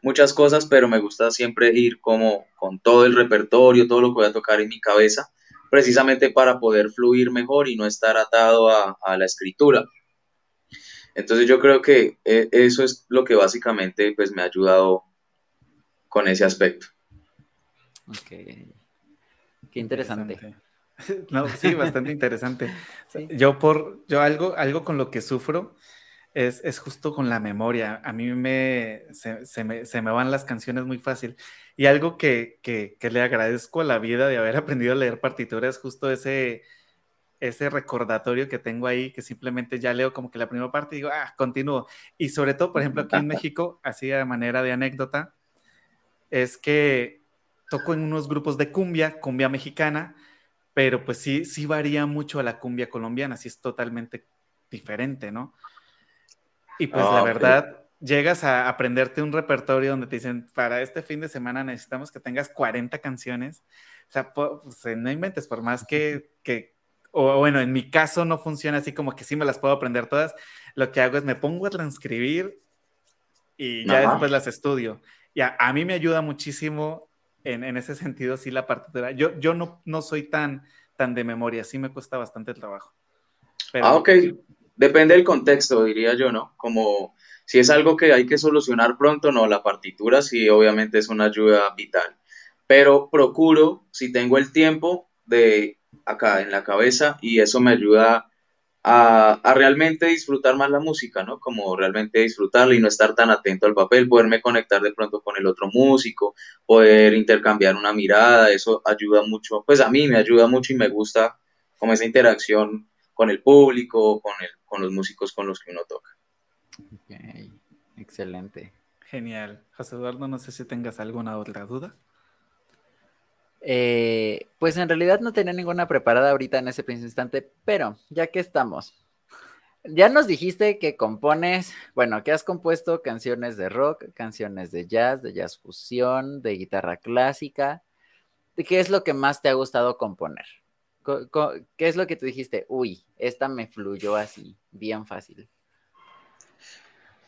C: muchas cosas, pero me gusta siempre ir como con todo el repertorio, todo lo que voy a tocar en mi cabeza, precisamente para poder fluir mejor y no estar atado a, la escritura. Entonces yo creo que eh, eso es lo que básicamente pues me ha ayudado con ese aspecto.
B: Ok. Qué interesante.
A: No, sí, bastante interesante. Yo por, yo algo, algo con lo que sufro es, es justo con la memoria. A mí me se, me, se, me, van las canciones muy fácil. Y algo que, que, que, le agradezco a la vida de haber aprendido a leer partituras, justo ese, ese recordatorio que tengo ahí, que simplemente ya leo como que la primera parte y digo, ah, continúo. Y sobre todo, por ejemplo, aquí en México, así de manera de anécdota, es que toco en unos grupos de cumbia, cumbia mexicana, pero pues sí, sí varía mucho a la cumbia colombiana, sí es totalmente diferente, ¿no? Y pues la ah, verdad, llegas a aprenderte un repertorio donde te dicen, para este fin de semana necesitamos que tengas 40 canciones. O sea, pues, no inventes, por más que, que, o bueno, en mi caso no funciona así como que sí me las puedo aprender todas. Lo que hago es me pongo a transcribir y ya después las estudio. Y a, a, mí me ayuda muchísimo en, ese sentido, sí, la partitura. Yo, yo no, no soy tan, tan de memoria, sí me cuesta bastante trabajo.
C: Ah, ok. Depende del contexto, diría yo, ¿no? Como si es algo que hay que solucionar pronto, no, la partitura sí, obviamente es una ayuda vital. Pero procuro, si tengo el tiempo, de acá en la cabeza y eso me ayuda a, realmente disfrutar más la música, ¿no? Como realmente disfrutarla y no estar tan atento al papel, poderme conectar de pronto con el otro músico, poder intercambiar una mirada, eso ayuda mucho, pues a mí me ayuda mucho y me gusta como esa interacción con el público, con, el, con los músicos con los que uno toca.
B: Ok, excelente.
A: Genial. José Eduardo, no sé si tengas alguna otra duda.
B: Eh, pues en realidad no tenía ninguna preparada ahorita en ese preciso instante, pero ya que estamos, ya nos dijiste que compones, bueno, que has compuesto canciones de rock, canciones de jazz, de jazz fusión, de guitarra clásica. ¿Qué es lo que más te ha gustado componer? ¿Qué es lo que tú dijiste? Uy, esta me fluyó así, bien fácil.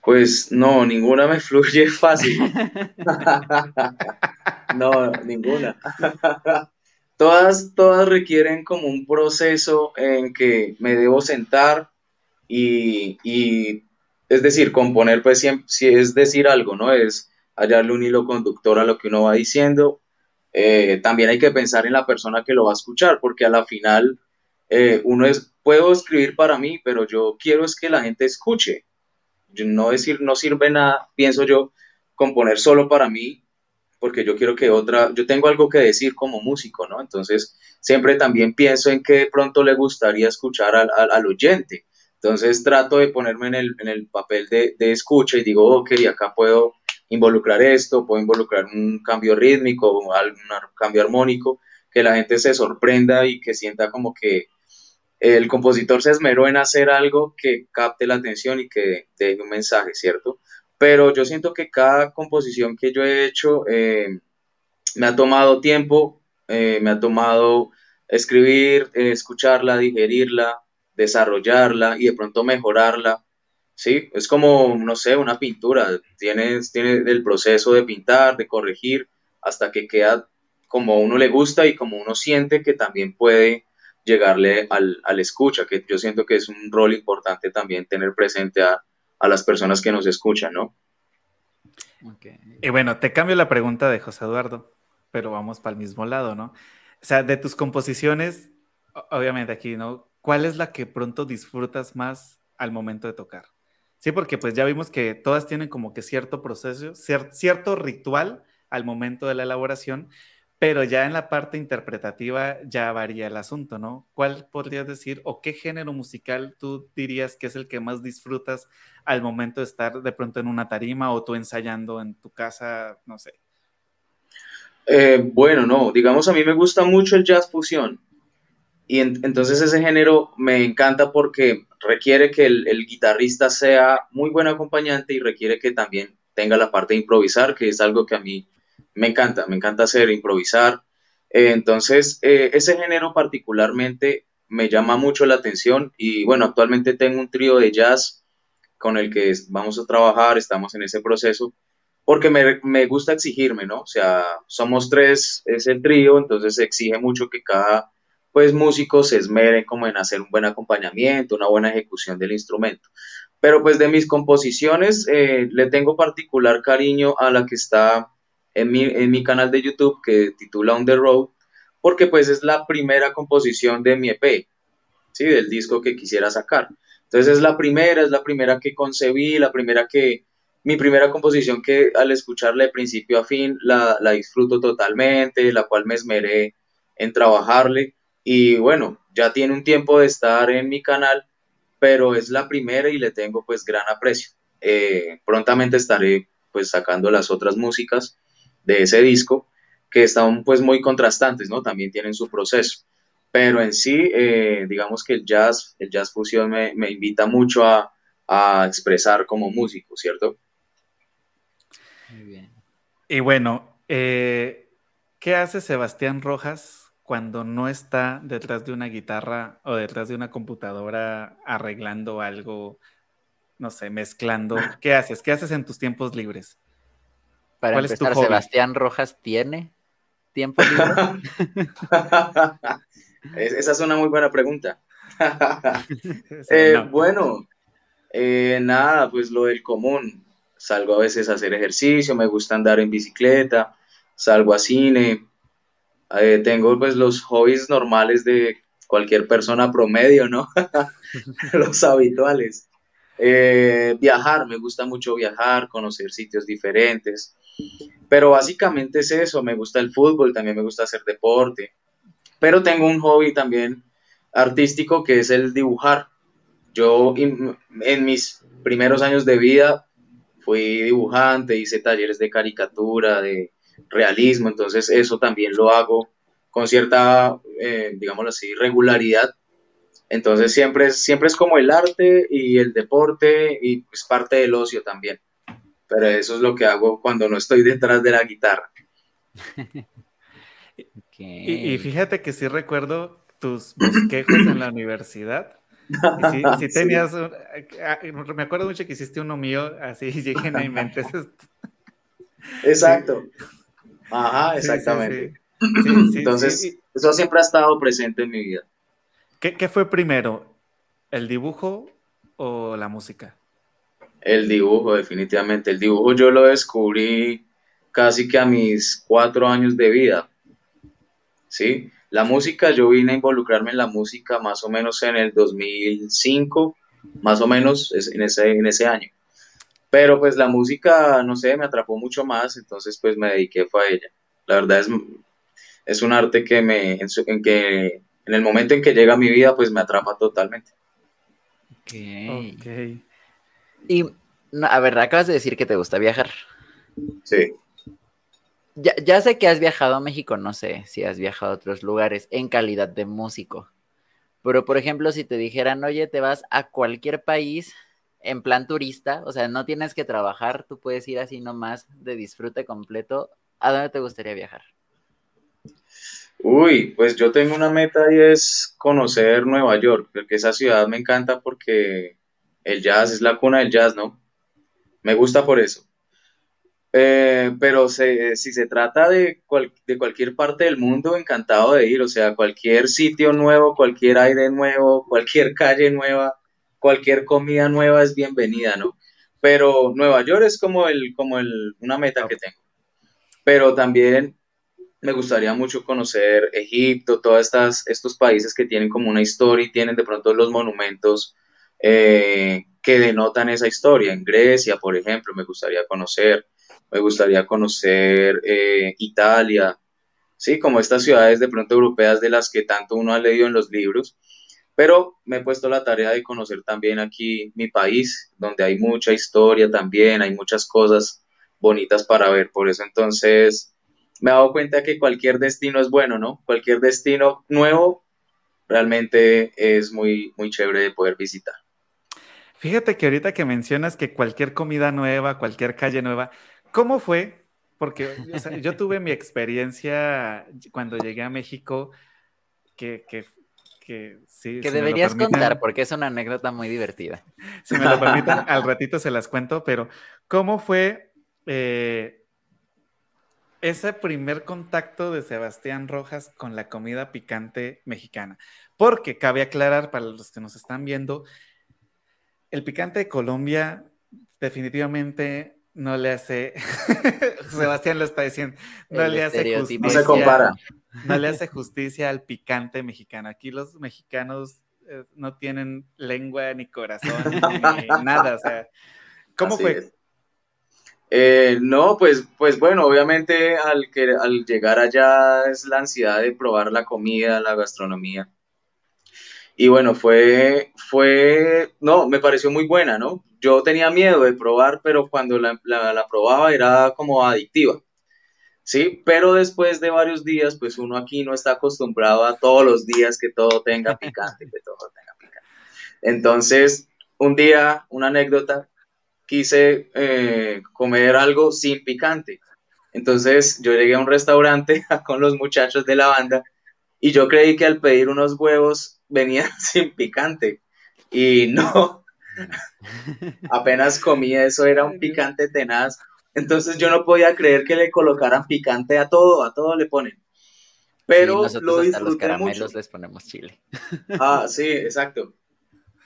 C: Pues no, ninguna me fluye fácil. no, ninguna. todas, todas requieren como un proceso en que me debo sentar, y, y es decir, componer pues si es decir algo, ¿no? Es hallarle un hilo conductor a lo que uno va diciendo. Eh, también hay que pensar en la persona que lo va a escuchar, porque a la final eh, uno es, puedo escribir para mí, pero yo quiero es que la gente escuche. No decir, no sirve nada, pienso yo, componer solo para mí, porque yo quiero que otra, yo tengo algo que decir como músico, ¿no? Entonces, siempre también pienso en que de pronto le gustaría escuchar al, al, oyente. Entonces, trato de ponerme en el, en el papel de, de, escucha y digo, ok, acá puedo involucrar esto, puedo involucrar un cambio rítmico, un cambio armónico, que la gente se sorprenda y que sienta como que el compositor se esmeró en hacer algo que capte la atención y que deje un mensaje, ¿cierto? Pero yo siento que cada composición que yo he hecho eh, me ha tomado tiempo, eh, me ha tomado escribir, eh, escucharla, digerirla, desarrollarla y de pronto mejorarla. Sí, es como, no sé, una pintura. Tienes, tiene el proceso de pintar, de corregir, hasta que queda como uno le gusta y como uno siente que también puede llegarle al, al escucha, que yo siento que es un rol importante también tener presente a, a las personas que nos escuchan, ¿no?
A: Y bueno, te cambio la pregunta de José Eduardo, pero vamos para el mismo lado, ¿no? O sea, de tus composiciones, obviamente aquí, ¿no? ¿Cuál es la que pronto disfrutas más al momento de tocar? Sí, porque pues ya vimos que todas tienen como que cierto proceso, cierto ritual al momento de la elaboración, pero ya en la parte interpretativa ya varía el asunto, ¿no? ¿Cuál podrías decir o qué género musical tú dirías que es el que más disfrutas al momento de estar de pronto en una tarima o tú ensayando en tu casa, no sé?
C: Eh, bueno, no, digamos a mí me gusta mucho el jazz fusión y entonces ese género me encanta porque requiere que el, el guitarrista sea muy buen acompañante y requiere que también tenga la parte de improvisar, que es algo que a mí me encanta, me encanta hacer, improvisar. Eh, entonces, eh, ese género particularmente me llama mucho la atención y bueno, actualmente tengo un trío de jazz con el que vamos a trabajar, estamos en ese proceso, porque me, me gusta exigirme, ¿no? O sea, somos tres, es el trío, entonces se exige mucho que cada pues músico se esmere como en hacer un buen acompañamiento, una buena ejecución del instrumento. Pero pues de mis composiciones eh, le tengo particular cariño a la que está en mi, en mi canal de YouTube que titula On the Road, porque pues es la primera composición de mi EP, ¿sí? Del disco que quisiera sacar. Entonces es la primera, es la primera que concebí, la primera que, mi primera composición que al escucharla de principio a fin la, la disfruto totalmente, la cual me esmeré en trabajarle y bueno, ya tiene un tiempo de estar en mi canal, pero es la primera y le tengo pues gran aprecio. Eh, prontamente estaré pues sacando las otras músicas de ese disco, que están pues muy contrastantes, ¿no? También tienen su proceso. Pero en sí, eh, digamos que el jazz, el jazz fusión me, invita mucho a, expresar como músico, ¿cierto?
A: Muy bien. Y bueno, eh, ¿qué hace Sebastián Rojas cuando no está detrás de una guitarra o detrás de una computadora arreglando algo, no sé, mezclando? ¿Qué haces? ¿Qué haces en tus tiempos libres?
B: Para empezar, Sebastián Rojas tiene tiempo libre.
C: Esa es una muy buena pregunta. Eh, bueno, eh, nada, pues lo del común. Salgo a veces a hacer ejercicio, me gusta andar en bicicleta, salgo a cine. Eh, tengo pues los hobbies normales de cualquier persona promedio, ¿no? los habituales. viajar, me gusta mucho viajar, conocer sitios diferentes. Pero básicamente es eso, me gusta el fútbol, también me gusta hacer deporte, pero tengo un hobby también artístico que es el dibujar. Yo en mis primeros años de vida fui dibujante, hice talleres de caricatura, de realismo, entonces eso también lo hago con cierta, eh, digámoslo así, regularidad. Entonces siempre es, siempre es como el arte y el deporte y es parte del ocio también pero eso es lo que hago cuando no estoy detrás de la guitarra.
A: y, fíjate que sí recuerdo tus bosquejos en la universidad. Sí, tenías, ah, me acuerdo mucho que hiciste uno mío, así llegué a mi mente.
C: Exacto. Ajá, exactamente. Entonces, eso siempre ha estado presente en mi vida.
A: ¿Qué, ¿Qué, fue primero? ¿El dibujo o la música?
C: El dibujo, definitivamente. El dibujo yo lo descubrí casi que a mis cuatro años de vida. ¿Sí? La música, yo vine a involucrarme en la música más o menos en el 2005, más o menos en ese, en ese año. Pero pues la música, no sé, me atrapó mucho más, entonces pues me dediqué fue a ella. La verdad es, es un arte que me, en, que en el momento en que llega a mi vida, pues me atrapa totalmente.
B: Ok. okay. Y, a ver, acabas de decir que te gusta viajar.
C: Sí.
B: Ya, ya, sé que has viajado a México, no sé si has viajado a otros lugares en calidad de músico. Pero, por ejemplo, si te dijeran, oye, te vas a cualquier país en plan turista, o sea, no tienes que trabajar, tú puedes ir así nomás de disfrute completo, ¿a dónde te gustaría viajar?
C: Uy, pues yo tengo una meta y es conocer Nueva York, porque esa ciudad me encanta porque el jazz es la cuna del jazz, ¿no? Me gusta por eso. Eh, pero si se trata de, de cualquier parte del mundo, encantado de ir, o sea, cualquier sitio nuevo, cualquier aire nuevo, cualquier calle nueva, cualquier comida nueva es bienvenida, ¿no? Pero Nueva York es como, el, como el, una meta que tengo. Pero también me gustaría mucho conocer Egipto, todos estos países que tienen como una historia y tienen de pronto los monumentos eh, que denotan esa historia. En Grecia, por ejemplo, me gustaría conocer, me gustaría conocer eh, Italia, sí, como estas ciudades de pronto europeas de las que tanto uno ha leído en los libros, pero me he puesto la tarea de conocer también aquí mi país, donde hay mucha historia también, hay muchas cosas bonitas para ver, por eso entonces me he dado cuenta que cualquier destino es bueno, ¿no? Cualquier destino nuevo realmente es muy, muy chévere de poder visitar.
A: Fíjate que ahorita que mencionas que cualquier comida nueva, cualquier calle nueva, ¿cómo fue? Porque yo tuve mi experiencia cuando llegué a México, que, que, que sí.
B: Que deberías contar, porque es una anécdota muy divertida.
A: Si me lo permiten, al ratito se las cuento, pero ¿cómo fue eh, ese primer contacto de Sebastián Rojas con la comida picante mexicana? Porque cabe aclarar para los que nos están viendo, el picante de Colombia definitivamente no le hace, Sebastián lo está diciendo, no le hace justicia.
C: No se compara.
A: No le hace justicia al picante mexicano. Aquí los mexicanos eh, no tienen lengua ni corazón ni nada. O sea, ¿cómo fue?
C: Eh, no, pues, pues bueno, obviamente al, que, al llegar allá es la ansiedad de probar la comida, la gastronomía. Y bueno, fue, fue, no, me pareció muy buena, ¿no? Yo tenía miedo de probar, pero cuando la, la, probaba era como adictiva, ¿sí? Pero después de varios días, pues uno aquí no está acostumbrado a todos los días que todo tenga picante, que todo tenga picante. Entonces, un día, una anécdota, quise eh, comer algo sin picante. Entonces, yo llegué a un restaurante con los muchachos de la banda y yo creí que al pedir unos huevos venían sin picante. Y no, apenas comí eso, era un picante tenaz. Entonces yo no podía creer que le colocaran picante a todo, a todo le ponen. Pero lo disfruté los caramelos
B: les ponemos chile.
C: Ah, sí, exacto.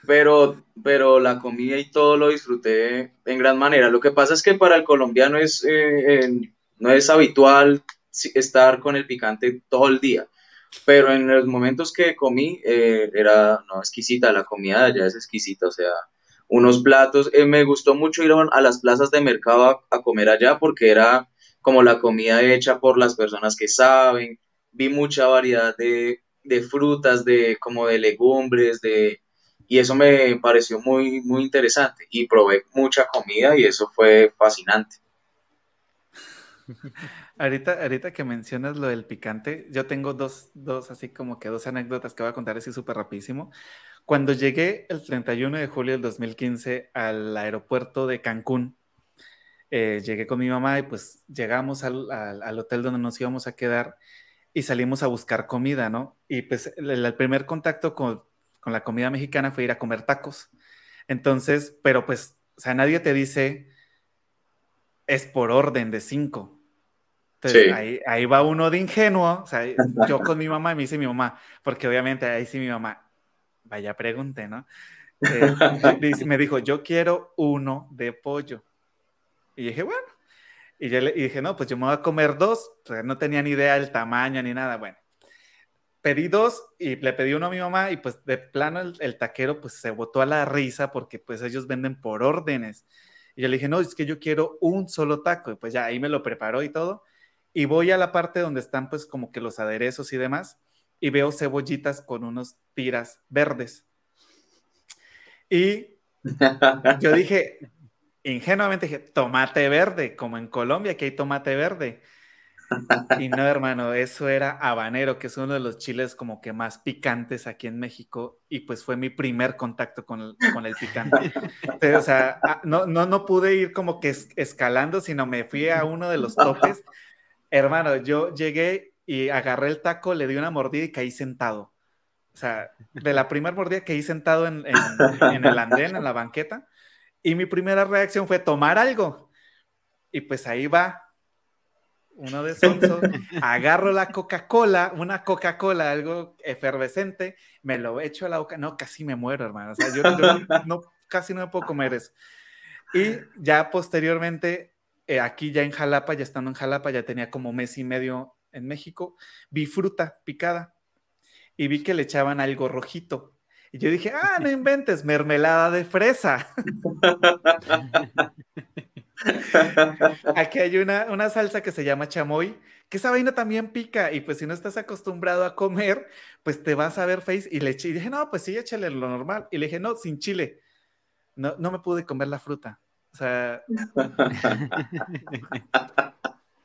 C: Pero, pero la comida y todo lo disfruté en gran manera. Lo que pasa es que para el colombiano es, eh, no es habitual estar con el picante todo el día pero en los momentos que comí eh, era no, exquisita, la comida de allá es exquisita, o sea, unos platos, eh, me gustó mucho ir a las plazas de mercado a, comer allá porque era como la comida hecha por las personas que saben, vi mucha variedad de, de frutas, de como de legumbres, de y eso me pareció muy muy interesante y probé mucha comida y eso fue fascinante.
A: Ahorita, ahorita que mencionas lo del picante, yo tengo dos, dos, así como que dos anécdotas que voy a contar así súper rapidísimo. Cuando llegué el 31 de julio del 2015 al aeropuerto de Cancún, eh, llegué con mi mamá y pues llegamos al, hotel donde nos íbamos a quedar y salimos a buscar comida, ¿no? Y pues el, primer contacto con, con, la comida mexicana fue ir a comer tacos. Entonces, pero pues, o sea, nadie te dice, es por orden de cinco. Entonces ahí, va uno de ingenuo, o sea, yo con mi mamá me dice mi mamá, porque obviamente ahí sí mi mamá, vaya pregunte, ¿no? eh, me dijo, yo quiero uno de pollo. Y dije, bueno. Y yo le dije, no, pues yo me voy a comer dos. no tenía ni idea del tamaño ni nada. Bueno, pedí dos y le pedí uno a mi mamá y pues de plano el, taquero pues se botó a la risa porque pues ellos venden por órdenes. Y yo le dije, no, es que yo quiero un solo taco. Y pues ya ahí me lo preparó y todo. Y voy a la parte donde están pues como que los aderezos y demás y veo cebollitas con unos tiras verdes. Y yo dije, ingenuamente dije, tomate verde, como en Colombia que hay tomate verde. Y no, hermano, eso era habanero, que es uno de los chiles como que más picantes aquí en México. Y pues fue mi primer contacto con el, con el picante. o sea, ah, no, no, no pude ir como que escalando, sino me fui a uno de los topes. Hermano, yo llegué y agarré el taco, le di una mordida y caí sentado. O sea, de la primera mordida caí sentado en, en el andén, en la banqueta. Y mi primera reacción fue tomar algo. Y pues ahí va, uno de sonso, agarro la Coca-Cola, una Coca-Cola, algo efervescente, me lo echo a la boca, no, casi me muero, hermano, o sea, yo, no, casi no me puedo comer eso. Y ya posteriormente, eh, aquí ya en Jalapa, ya estando en Jalapa, ya tenía como mes y medio en México, vi fruta picada y vi que le echaban algo rojito. Y yo dije, ah, no inventes, mermelada de fresa. Aquí hay una, una salsa que se llama chamoy, que esa vaina también pica, y pues si no estás acostumbrado a comer, pues te vas a ver face, y le eché, y dije, no, pues sí, échale lo normal, y le dije, no, sin chile, no, no me pude comer la fruta, o sea,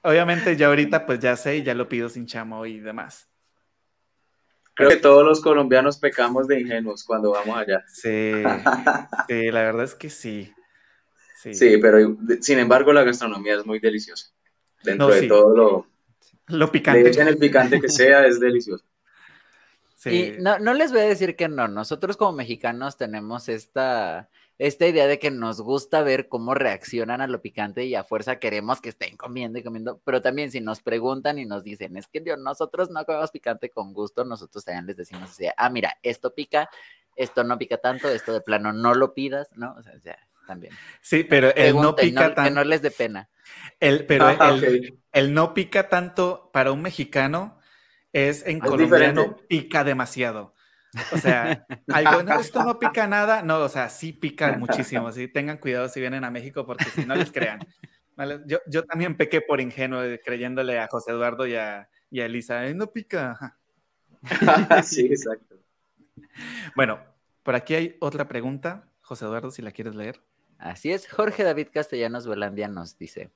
A: obviamente ya ahorita pues ya sé, y ya lo pido sin chamoy y demás.
C: Creo que todos los colombianos pecamos de ingenuos cuando vamos allá.
A: Sí, sí, la verdad es que sí.
C: Sí. pero sin embargo la gastronomía es muy deliciosa. Dentro de todo lo,
A: lo picante.
C: en el picante que sea, es delicioso.
B: Sí. Y no, no les voy a decir que no, nosotros como mexicanos tenemos esta, esta idea de que nos gusta ver cómo reaccionan a lo picante y a fuerza queremos que estén comiendo y comiendo, pero también si nos preguntan y nos dicen, es que Dios, nosotros no comemos picante con gusto, nosotros también les decimos ah, mira, esto pica, esto no pica tanto, esto de plano no lo pidas, ¿no? O sea, también.
A: Sí, pero el no pica tanto.
B: Que no les dé pena.
A: El, pero ah, el, no pica tanto para un mexicano es en colombiano pica demasiado. O sea, algo, no, esto no pica nada. No, o sea, sí pica muchísimo. Sí, tengan cuidado si vienen a México porque si no les crean. Yo, yo también pequé por ingenuo creyéndole a José Eduardo y a, y Elisa, no pica.
C: sí, exacto.
A: Bueno, por aquí hay otra pregunta. José Eduardo, si la quieres leer.
B: Así es, Jorge David Castellanos Volandia nos dice,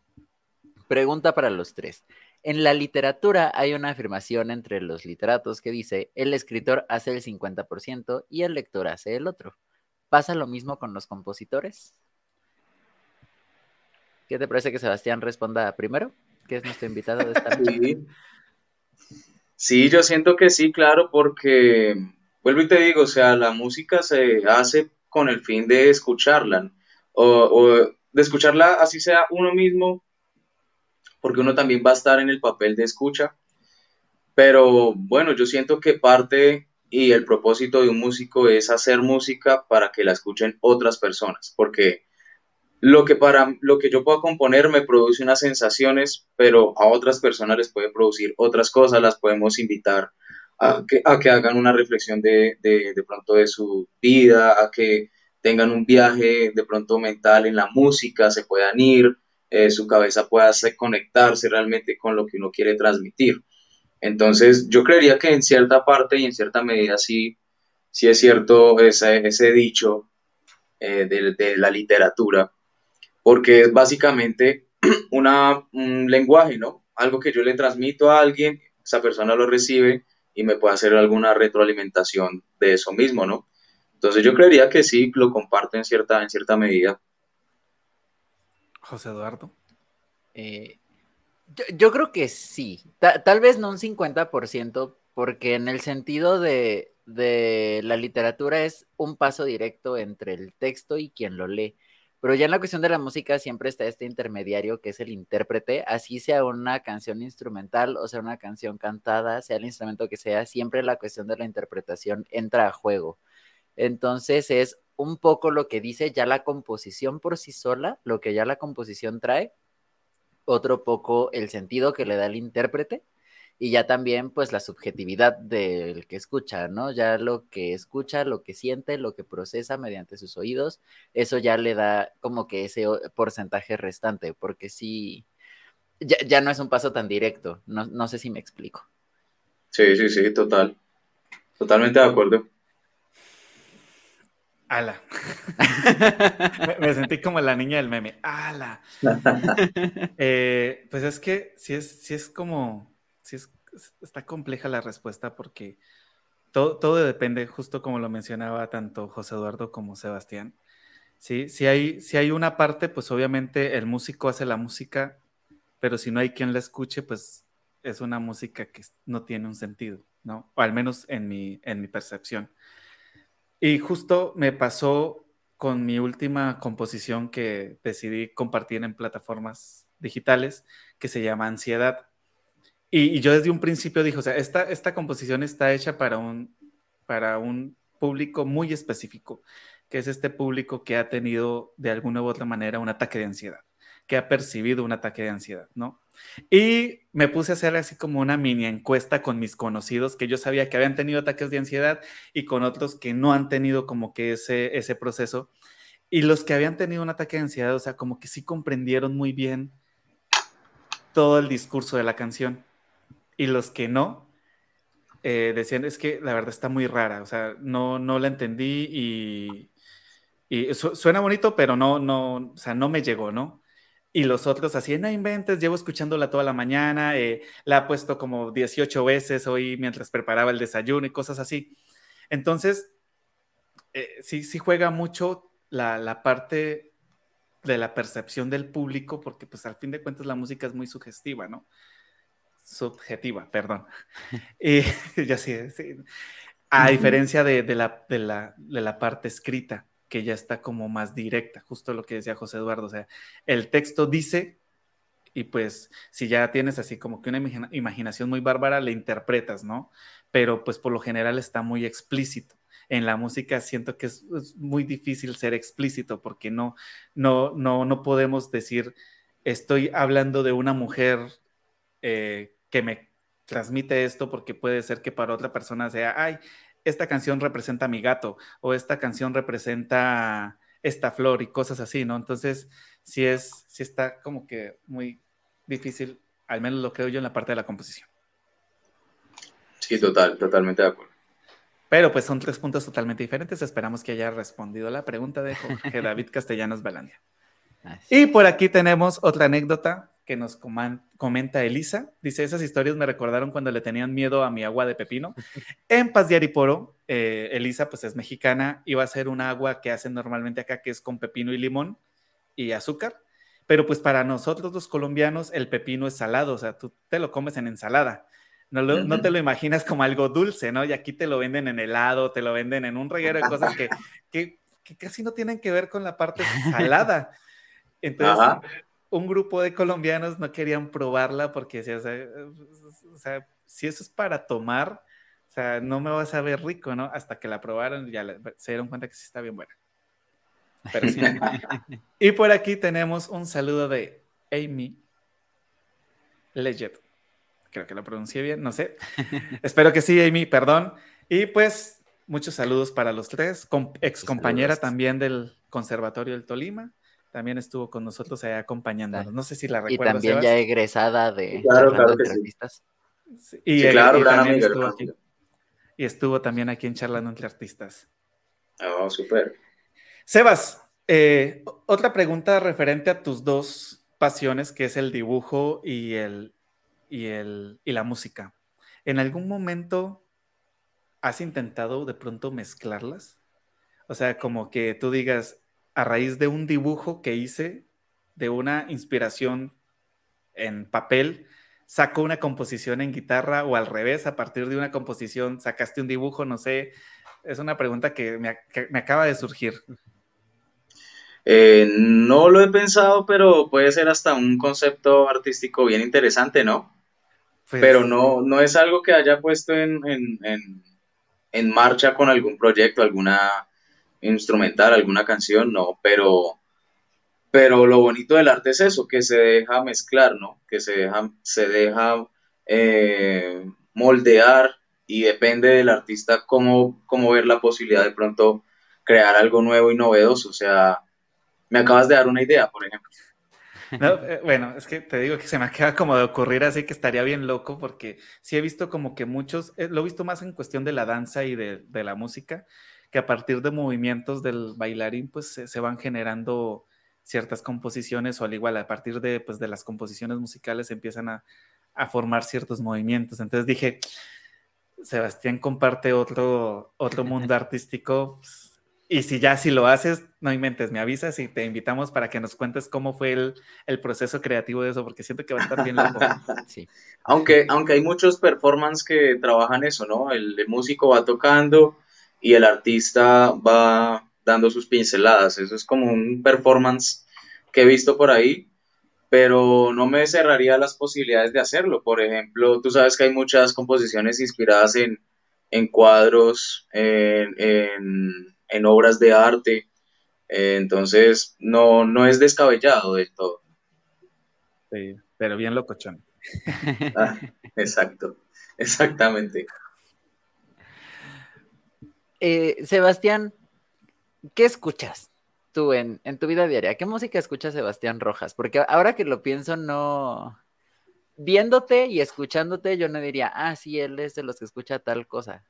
B: pregunta para los tres. En la literatura hay una afirmación entre los literatos que dice, el escritor hace el 50% y el lector hace el otro. ¿Pasa lo mismo con los compositores? ¿Qué te parece que Sebastián responda primero? Que es nuestro invitado de esta
C: noche. Sí. yo siento que sí, claro, porque vuelvo y te digo, o sea, la música se hace con el fin de escucharla o, de escucharla así sea uno mismo, porque uno también va a estar en el papel de escucha. Pero bueno, yo siento que parte y el propósito de un músico es hacer música para que la escuchen otras personas, porque lo que para lo que yo puedo componer me produce unas sensaciones, pero a otras personas les puede producir otras cosas, las podemos invitar a que, a que hagan una reflexión de, de, de pronto de su vida, a que tengan un viaje de pronto mental en la música, se puedan ir, eh, su cabeza pueda conectarse realmente con lo que uno quiere transmitir. Entonces, yo creería que en cierta parte y en cierta medida sí, sí es cierto ese, ese dicho eh, de, la literatura, porque es básicamente una, un lenguaje, ¿no? Algo que yo le transmito a alguien, esa persona lo recibe y me puede hacer alguna retroalimentación de eso mismo, ¿no? Entonces yo creería que sí, lo comparto en cierta, en cierta medida.
A: José Eduardo.
B: Eh, yo, creo que sí, tal vez no un 50%, porque en el sentido de, de la literatura es un paso directo entre el texto y quien lo lee. Pero ya en la cuestión de la música siempre está este intermediario que es el intérprete, así sea una canción instrumental o sea una canción cantada, sea el instrumento que sea, siempre la cuestión de la interpretación entra a juego. Entonces es un poco lo que dice ya la composición por sí sola, lo que ya la composición trae, otro poco el sentido que le da el intérprete y ya también pues la subjetividad del que escucha, ¿no? Ya lo que escucha, lo que siente, lo que procesa mediante sus oídos, eso ya le da como que ese porcentaje restante, porque sí, ya, no es un paso tan directo, no, no sé si me explico.
C: Sí, sí, sí, total. Totalmente de acuerdo.
A: Ala. me, sentí como la niña del meme. Ala. Eh, pues es que si es, si es como, si es, está compleja la respuesta porque todo, todo depende, justo como lo mencionaba tanto José Eduardo como Sebastián. Sí, si hay, si hay una parte, pues obviamente el músico hace la música, pero si no hay quien la escuche, pues es una música que no tiene un sentido, ¿no? O al menos en mi, en mi percepción. Y justo me pasó con mi última composición que decidí compartir en plataformas digitales, que se llama Ansiedad. Y, yo desde un principio dije, o sea, esta, esta composición está hecha para un, para un público muy específico, que es este público que ha tenido de alguna u otra manera un ataque de ansiedad, que ha percibido un ataque de ansiedad, ¿no? Y me puse a hacer así como una mini encuesta con mis conocidos que yo sabía que habían tenido ataques de ansiedad y con otros que no han tenido como que ese, ese proceso. Y los que habían tenido un ataque de ansiedad, o sea, como que sí comprendieron muy bien todo el discurso de la canción. Y los que no, eh, decían, es que la verdad está muy rara, o sea, no, no la entendí y, y suena bonito, pero no, no, o sea, no me llegó, ¿no? Y los otros así, no inventes, llevo escuchándola toda la mañana, eh, la he puesto como 18 veces hoy mientras preparaba el desayuno y cosas así. Entonces, eh, sí, sí juega mucho la, la, parte de la percepción del público, porque pues al fin de cuentas la música es muy sugestiva, ¿no? Subjetiva, perdón. y ya sí, sí. A diferencia de, de, la, de, la, de la parte escrita que ya está como más directa, justo lo que decía José Eduardo, o sea, el texto dice y pues si ya tienes así como que una imaginación muy bárbara, le interpretas, ¿no? Pero pues por lo general está muy explícito. En la música siento que es, muy difícil ser explícito porque no, no, no, no podemos decir, estoy hablando de una mujer eh, que me transmite esto porque puede ser que para otra persona sea, ay, esta canción representa a mi gato o esta canción representa esta flor y cosas así, ¿no? Entonces, sí es, sí está como que muy difícil, al menos lo creo yo en la parte de la composición.
C: Sí, total, totalmente de acuerdo.
A: Pero pues son tres puntos totalmente diferentes. Esperamos que haya respondido la pregunta de Jorge David Castellanos Balandia. Y por aquí tenemos otra anécdota que nos comenta Elisa. Dice, esas historias me recordaron cuando le tenían miedo a mi agua de pepino. En Paz de Ariporo, eh, Elisa pues es mexicana, iba a ser un agua que hacen normalmente acá, que es con pepino y limón y azúcar. Pero pues para nosotros los colombianos el pepino es salado, o sea, tú te lo comes en ensalada. No, no, te lo imaginas como algo dulce, ¿no? Y aquí te lo venden en helado, te lo venden en un reguero de cosas que, que, que casi no tienen que ver con la parte salada. Entonces, un grupo de colombianos no querían probarla porque o sea, si eso es para tomar, o sea, no me va a saber rico, ¿no? Hasta que la probaron y ya se dieron cuenta que sí está bien buena. Pero sí. y por aquí tenemos un saludo de Amy Legend. Creo que lo pronuncié bien, no sé. Espero que sí, Amy, perdón. Y pues muchos saludos para los tres, ex compañera también del Conservatorio del Tolima también estuvo con nosotros ahí acompañándonos. No sé si la recuerdas.
B: Y también ya egresada de claro, claro
A: entre artistas. y, claro, también estuvo aquí. Y estuvo también aquí en Charlando entre Artistas.
C: Oh, súper.
A: Sebas, eh, otra pregunta referente a tus dos pasiones, que es el dibujo y, el, y, el, y la música. ¿En algún momento has intentado de pronto mezclarlas? O sea, como que tú digas, a raíz de un dibujo que hice, de una inspiración en papel, saco una composición en guitarra o al revés, a partir de una composición sacaste un dibujo, no sé, es una pregunta que me, acaba de surgir.
C: Eh, no lo he pensado, pero puede ser hasta un concepto artístico bien interesante, ¿no? Pues pero no, no es algo que haya puesto en, en marcha con algún proyecto, alguna instrumental, alguna canción, no, pero, pero lo bonito del arte es eso, que se deja mezclar, ¿no? Que se deja, se deja eh, moldear y depende del artista cómo, cómo ver la posibilidad de pronto crear algo nuevo y novedoso. O sea, me acabas de dar una idea, por ejemplo.
A: Eh, bueno, es que te digo que se me acaba como de ocurrir así que estaría bien loco porque sí he visto como que muchos, eh, lo he visto más en cuestión de la danza y de, la música, que a partir de movimientos del bailarín pues se, van generando ciertas composiciones o al igual a partir de, pues, de las composiciones musicales empiezan a, a formar ciertos movimientos. Entonces dije, Sebastián comparte otro, otro mundo artístico. Pues, y si ya si lo haces, no inventes, me avisas y te invitamos para que nos cuentes cómo fue el, el proceso creativo de eso, porque siento que va a estar bien loco.
C: Sí. Aunque, aunque hay muchos performances que trabajan eso, ¿no? El, el, músico va tocando y el artista va dando sus pinceladas. Eso es como un performance que he visto por ahí, pero no me cerraría las posibilidades de hacerlo. Por ejemplo, tú sabes que hay muchas composiciones inspiradas en, en cuadros, en, en en obras de arte. Eh, entonces, no, no es descabellado del todo.
A: Sí, pero bien locochón.
C: Ah, exacto, exactamente.
B: Eh, Sebastián, ¿qué escuchas tú en, tu vida diaria? ¿Qué música escucha Sebastián Rojas? Porque ahora que lo pienso, no. Viéndote y escuchándote, yo no diría, ah, sí, él es de los que escucha tal cosa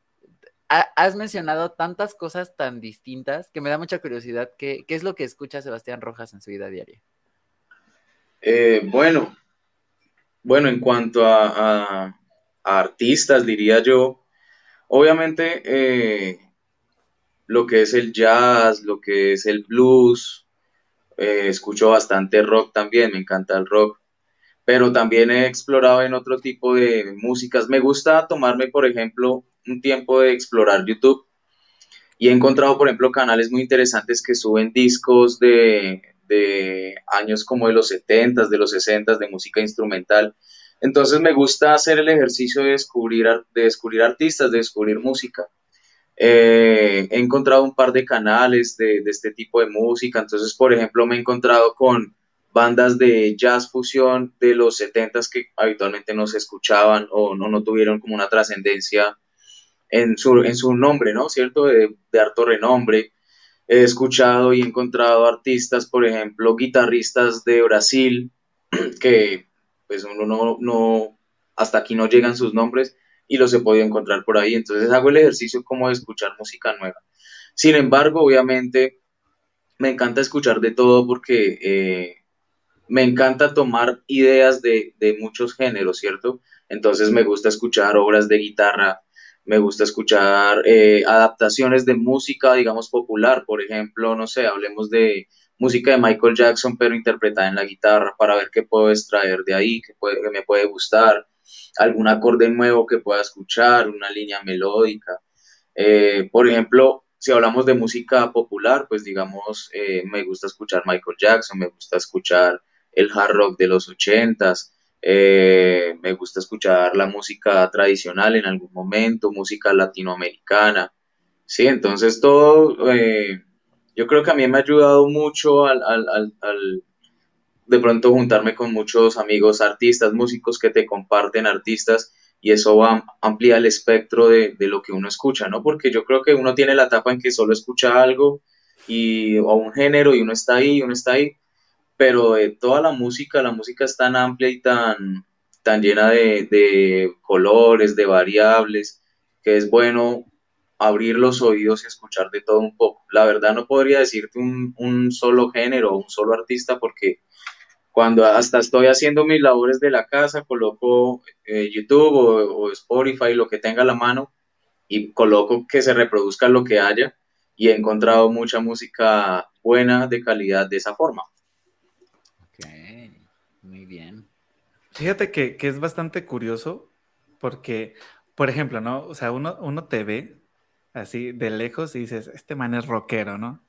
B: has mencionado tantas cosas tan distintas que me da mucha curiosidad. ¿Qué, es lo que escucha Sebastián Rojas en su vida diaria?
C: Eh, bueno, bueno, en cuanto a, artistas, diría yo, obviamente eh, lo que es el jazz, lo que es el blues, eh, escucho bastante rock también, me encanta el rock, pero también he explorado en otro tipo de músicas. Me gusta tomarme, por ejemplo, un tiempo de explorar YouTube y he encontrado, por ejemplo, canales muy interesantes que suben discos de, años como de los 70, de los 60, de música instrumental. Entonces me gusta hacer el ejercicio de descubrir, de descubrir artistas, de descubrir música. Eh, he encontrado un par de canales de, este tipo de música. Entonces, por ejemplo, me he encontrado con bandas de jazz fusión de los 70 que habitualmente no se escuchaban o no, no tuvieron como una trascendencia en su, en su nombre, ¿no? ¿Cierto? De, de harto renombre. He escuchado y encontrado artistas, por ejemplo, guitarristas de Brasil, que pues uno no, no, hasta aquí no llegan sus nombres y los he podido encontrar por ahí. Entonces hago el ejercicio como de escuchar música nueva. Sin embargo, obviamente, me encanta escuchar de todo porque eh, me encanta tomar ideas de, de, muchos géneros, ¿cierto? Entonces me gusta escuchar obras de guitarra, me gusta escuchar eh, adaptaciones de música, digamos, popular, por ejemplo, no sé, hablemos de música de Michael Jackson, pero interpretada en la guitarra, para ver qué puedo extraer de ahí, qué, puede, me puede gustar, algún acorde nuevo que pueda escuchar, una línea melódica. Eh, por ejemplo, si hablamos de música popular, pues digamos, eh, me gusta escuchar Michael Jackson, me gusta escuchar el hard rock de los ochentas, eh, me gusta escuchar la música tradicional en algún momento, música latinoamericana, sí, entonces todo, eh, yo creo que a mí me ha ayudado mucho al, de pronto juntarme con muchos amigos artistas, músicos que te comparten artistas y eso va, amplía el espectro de, de, lo que uno escucha, ¿no? Porque yo creo que uno tiene la etapa en que solo escucha algo y, o un género y uno está ahí, uno está ahí, pero de toda la música, la música es tan amplia y tan, tan llena de, colores, de variables, que es bueno abrir los oídos y escuchar de todo un poco. La verdad no podría decirte un, solo género un solo artista porque cuando hasta estoy haciendo mis labores de la casa, coloco eh, YouTube o, o, Spotify, lo que tenga a la mano, y coloco que se reproduzca lo que haya, y he encontrado mucha música buena, de calidad, de esa forma.
A: Fíjate que, es bastante curioso porque, por ejemplo, ¿no? O sea, uno, uno te ve así de lejos y dices, este man es rockero, ¿no?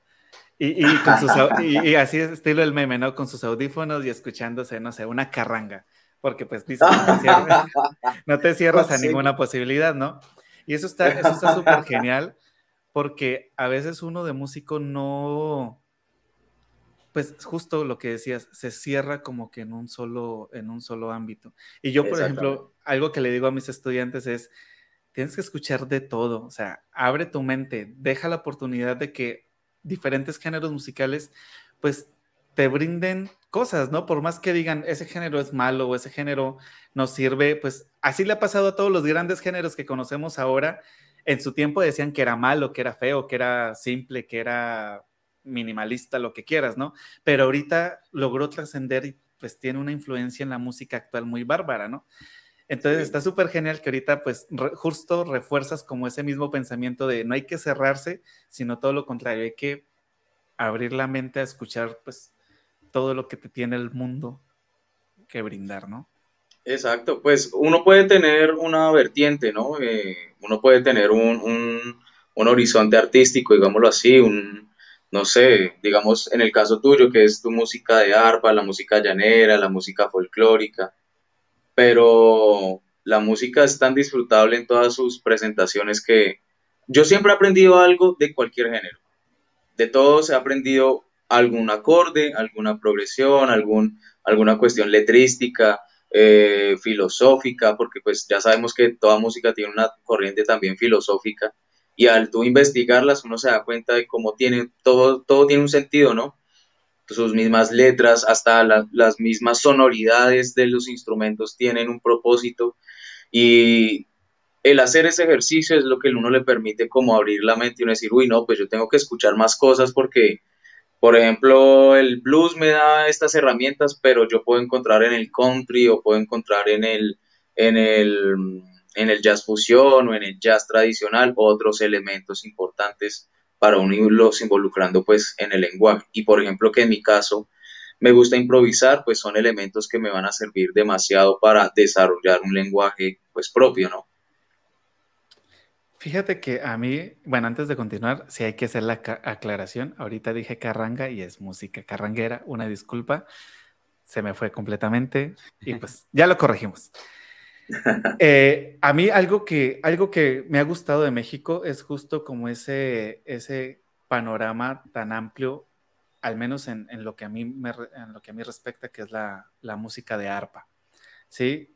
A: Y, y, así es estilo el meme, ¿no? Con sus audífonos y escuchándose, no sé, una carranga. Porque pues dices, no te cierras, a ninguna posibilidad, ¿no? Y eso está súper genial porque a veces uno de músico no, pues justo lo que decías, se cierra como que en un solo, en un solo ámbito. Y yo, por ejemplo, algo que le digo a mis estudiantes es, tienes que escuchar de todo, o sea, abre tu mente, deja la oportunidad de que diferentes géneros musicales, pues te brinden cosas, ¿no? Por más que digan, ese género es malo o ese género no sirve, pues así le ha pasado a todos los grandes géneros que conocemos ahora. En su tiempo decían que era malo, que era feo, que era simple, que era minimalista, lo que quieras, ¿no? Pero ahorita logró trascender y pues tiene una influencia en la música actual muy bárbara, ¿no? Entonces está súper genial que ahorita pues justo refuerzas como ese mismo pensamiento de no hay que cerrarse, sino todo lo contrario, hay que abrir la mente a escuchar pues todo lo que te tiene el mundo que brindar, ¿no?
C: Exacto, pues uno puede tener una vertiente, ¿no? Eh, uno puede tener un, un, horizonte artístico, digámoslo así, un, no sé, digamos en el caso tuyo, que es tu música de arpa, la música llanera, la música folclórica, pero la música es tan disfrutable en todas sus presentaciones que yo siempre he aprendido algo de cualquier género. De todo se ha aprendido algún acorde, alguna progresión, algún, alguna cuestión letrística, eh, filosófica, porque pues ya sabemos que toda música tiene una corriente también filosófica y al tú investigarlas uno se da cuenta de cómo tiene, todo, todo tiene un sentido, ¿no? Sus mismas letras, hasta las mismas sonoridades de los instrumentos tienen un propósito. Y el hacer ese ejercicio es lo que uno le permite como abrir la mente y uno decir, uy, no, pues yo tengo que escuchar más cosas porque por ejemplo, el blues me da estas herramientas, pero yo puedo encontrar en el country o puedo encontrar en el, en el, en el jazz fusión o en el jazz tradicional otros elementos importantes para unirlos involucrando pues en el lenguaje. Y por ejemplo que en mi caso me gusta improvisar, pues son elementos que me van a servir demasiado para desarrollar un lenguaje pues propio, ¿no?
A: Fíjate que a mí, bueno, antes de continuar, sí hay que hacer la aclaración. Ahorita dije carranga y es música carranguera, una disculpa, se me fue completamente y pues ya lo corregimos. Eh, a mí algo que, algo que me ha gustado de México es justo como ese, ese panorama tan amplio, al menos en, lo, que a mí me, en lo que a mí respecta, que es la, la música de arpa. ¿sí?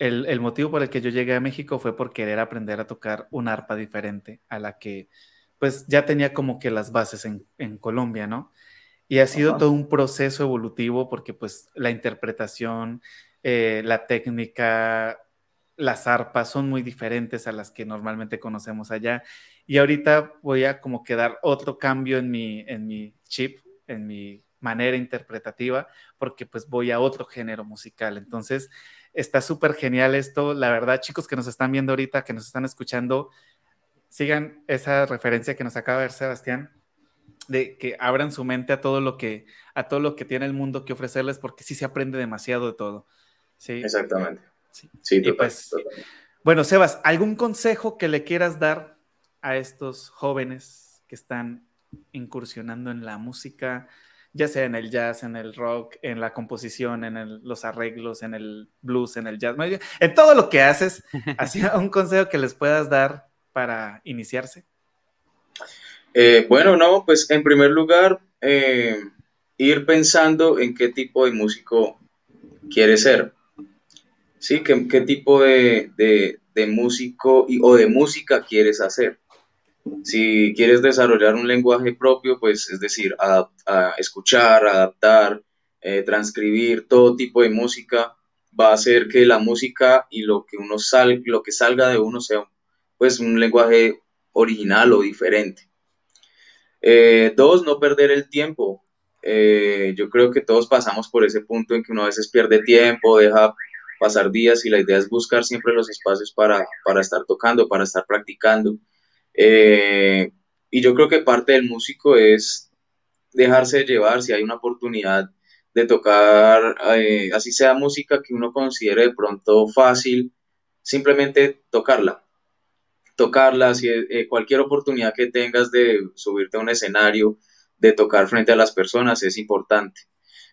A: el, motivo por el que yo llegué a México fue por querer aprender a tocar un arpa diferente a la que pues ya tenía como que las bases en, Colombia, ¿no? Y ha sido todo un proceso evolutivo porque pues la interpretación, eh, la técnica, las arpas son muy diferentes a las que normalmente conocemos allá. Y ahorita voy a como que dar otro cambio en mi, en mi chip, en mi manera interpretativa, porque pues voy a otro género musical. Entonces, Está súper genial esto. La verdad, chicos que nos están viendo ahorita, que nos están escuchando, sigan esa referencia que nos acaba de ver Sebastián, de que abran su mente a todo lo que, a todo lo que tiene el mundo que ofrecerles, porque sí se aprende demasiado de todo. Sí.
C: Exactamente. Sí,
A: pues, Bueno, Sebas, ¿algún consejo que le quieras dar a estos jóvenes que están incursionando en la música? ya sea en el jazz, en el rock, en la composición, en los arreglos, en el blues, en el jazz, en todo lo que haces, ¿así un consejo que les puedas dar para iniciarse?
C: Eh, bueno, no, pues en primer lugar, eh, ir pensando en qué tipo de músico quieres ser. ¿Sí? ¿Qué, qué tipo de, de músico y, o de música quieres hacer? Si quieres desarrollar un lenguaje propio, pues es decir, a, escuchar, adaptar, eh, transcribir todo tipo de música, va a hacer que la música y lo que uno sal, lo que salga de uno sea pues un lenguaje original o diferente. Eh, dos, no perder el tiempo. Eh, yo creo que todos pasamos por ese punto en que uno a veces pierde tiempo, deja pasar días y la idea es buscar siempre los espacios para, para estar tocando, para estar practicando. Eh, y yo creo que parte del músico es dejarse llevar si hay una oportunidad de tocar, eh, así sea música que uno considere de pronto fácil, simplemente tocarla. Tocarla, si, eh, cualquier oportunidad que tengas de subirte a un escenario, de tocar frente a las personas es importante.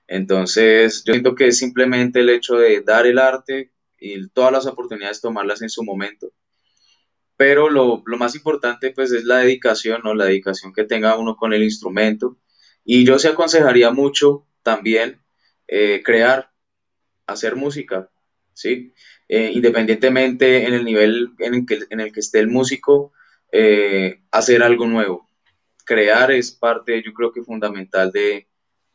C: Entonces, yo siento que es simplemente el hecho de dar el arte y todas las oportunidades tomarlas en su momento. pero lo, más importante pues es la dedicación, ¿no? La dedicación que tenga uno con el instrumento. Y yo se aconsejaría mucho también eh, crear, hacer música, ¿sí? Eh, independientemente en el nivel en el que, en el que esté el músico, eh, hacer algo nuevo. Crear es parte, yo creo que fundamental de,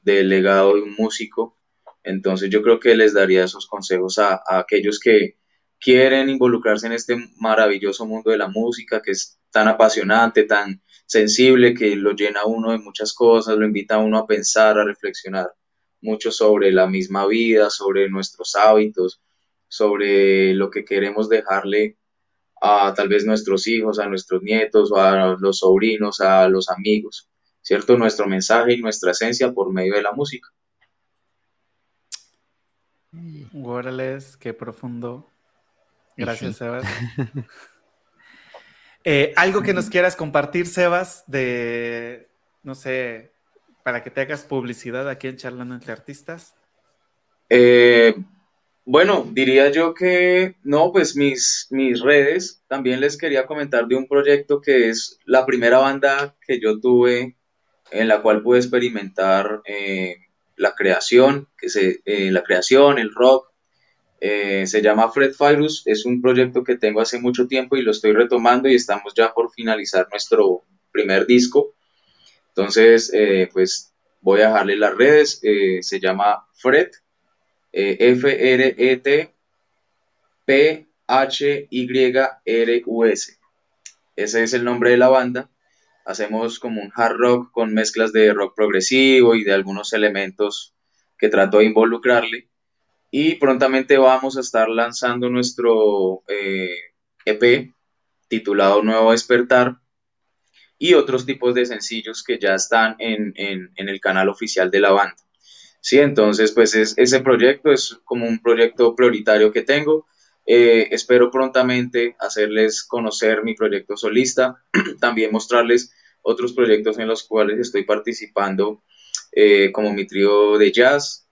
C: del legado de un músico. Entonces yo creo que les daría esos consejos a aquellos que, quieren involucrarse en este maravilloso mundo de la música que es tan apasionante, tan sensible, que lo llena uno de muchas cosas, lo invita a uno a pensar, a reflexionar mucho sobre la misma vida, sobre nuestros hábitos, sobre lo que queremos dejarle a tal vez nuestros hijos, a nuestros nietos, a los sobrinos, a los amigos, ¿cierto? Nuestro mensaje y nuestra esencia por medio de la música.
A: Guárales, qué profundo. Gracias, Sebas. Eh, algo que nos quieras compartir, Sebas, de, no sé, para que te hagas publicidad aquí en Charlando entre Artistas.
C: Eh, bueno, diría yo que no, pues mis, mis redes, también les quería comentar de un proyecto que es la primera banda que yo tuve en la cual pude experimentar eh, la creación, que se, la creación, el rock, eh, se llama Fred Virus, es un proyecto que tengo hace mucho tiempo y lo estoy retomando y estamos ya por finalizar nuestro primer disco. Entonces, eh, pues voy a dejarle las redes, eh, se llama Fred, F-R-E-T, P-H-Y-R-U-S. Ese es el nombre de la banda. Hacemos como un hard rock con mezclas de rock progresivo y de algunos elementos que trato de involucrarle y prontamente vamos a estar lanzando nuestro EP eh, e titulado Nuevo Despertar y otros tipos de sencillos que ya están en, el canal oficial de la banda. Sí, entonces pues ese proyecto es como un proyecto prioritario que tengo. Eh, espero prontamente hacerles conocer mi proyecto solista, también mostrarles otros proyectos en los cuales estoy participando eh, como mi trío de jazz,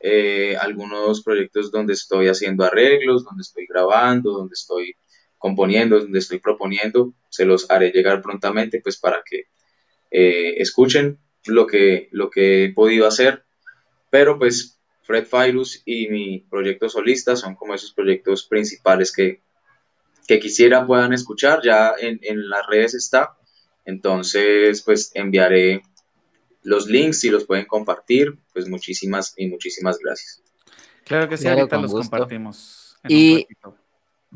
C: eh, algunos proyectos donde estoy haciendo arreglos, donde estoy grabando, donde estoy componiendo, donde estoy proponiendo, se los haré llegar prontamente pues para que eh, escuchen lo que, lo que he podido hacer, pero pues Fred Virus y mi proyecto solista son como esos proyectos principales que, que quisiera puedan escuchar, ya en, en las redes está, entonces pues enviaré los links, si los pueden compartir, pues muchísimas y muchísimas gracias.
A: Claro que sí, ahorita los compartimos.
B: y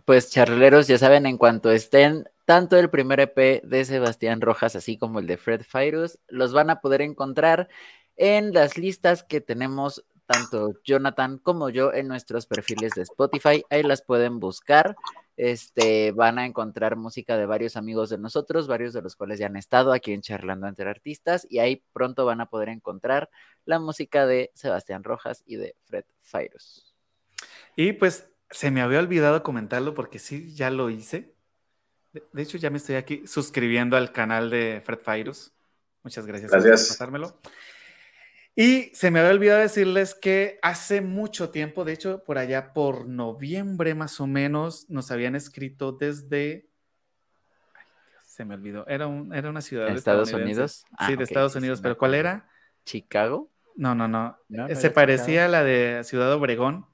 B: pues charleros, ya saben, en cuanto estén tanto el primer EP de Sebastián Rojas, así como el de Fred Virus, los van a poder encontrar en las listas que tenemos tanto Jonathan como yo en nuestros perfiles de Spotify. Ahí las pueden buscar. Este, van a encontrar música de varios amigos de nosotros, varios de los cuales ya han estado aquí en Charlando entre Artistas, y ahí pronto van a poder encontrar la música de Sebastián Rojas y de Fred Fairos.
A: Y pues se me había olvidado comentarlo porque sí, ya lo hice. De, hecho, ya me estoy aquí suscribiendo al canal de Fred Fairos. Muchas gracias,
C: gracias.
A: por pasármelo. Y se me había olvidado decirles que hace mucho tiempo, de hecho, por allá por noviembre más o menos, nos habían escrito desde. se me olvidó. Era, un, era una ciudad
B: de Estados Unidos.
A: Ah, sí, de Estados Unidos, pero ¿cuál era?
B: ¿Chicago?
A: No, no, no. se parecía a la de Ciudad Obregón.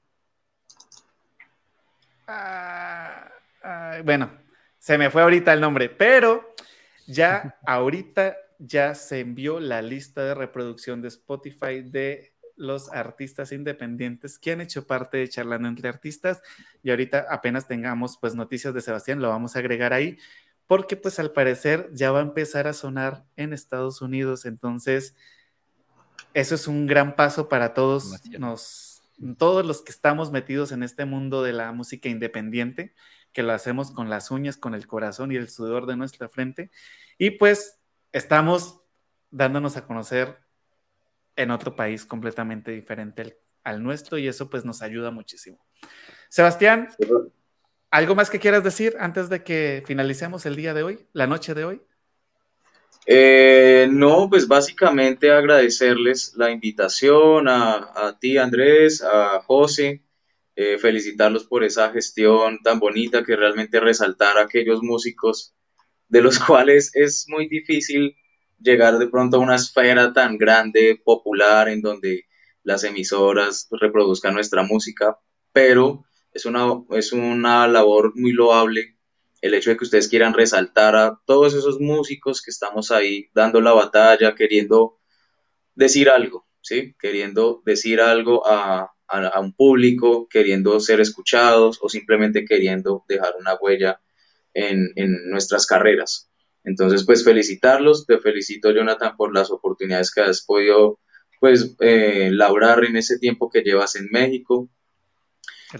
A: Ah, bueno, se me fue ahorita el nombre, pero ya ahorita ya se envió la lista de reproducción de Spotify de los artistas independientes que han hecho parte de Charlando entre Artistas. Y ahorita apenas tengamos pues noticias de Sebastián, lo vamos a agregar ahí porque pues al parecer ya va a empezar a sonar en Estados Unidos, entonces eso es un gran paso para todos nos, todos los que estamos metidos en este mundo de la música independiente, que lo hacemos con las uñas, con el corazón y el sudor de nuestra frente. Y pues estamos dándonos a conocer en otro país completamente diferente al, nuestro y eso pues nos ayuda muchísimo. Sebastián, ¿algo más que quieras decir antes de que finalicemos el día de hoy, la noche de hoy?
C: Eh, no, pues básicamente agradecerles la invitación a, ti, Andrés, a José, eh, felicitarlos por esa gestión tan bonita que realmente resaltar a aquellos músicos de los cuales es muy difícil llegar de pronto a una esfera tan grande, popular, en donde las emisoras reproduzcan nuestra música, pero es una, es una labor muy loable el hecho de que ustedes quieran resaltar a todos esos músicos que estamos ahí dando la batalla, queriendo decir algo, ¿sí? Queriendo decir algo a, un público, queriendo ser escuchados o simplemente queriendo dejar una huella en, nuestras carreras. Entonces, pues felicitarlos, te felicito Jonathan por las oportunidades que has podido pues eh, labrar en ese tiempo que llevas en México.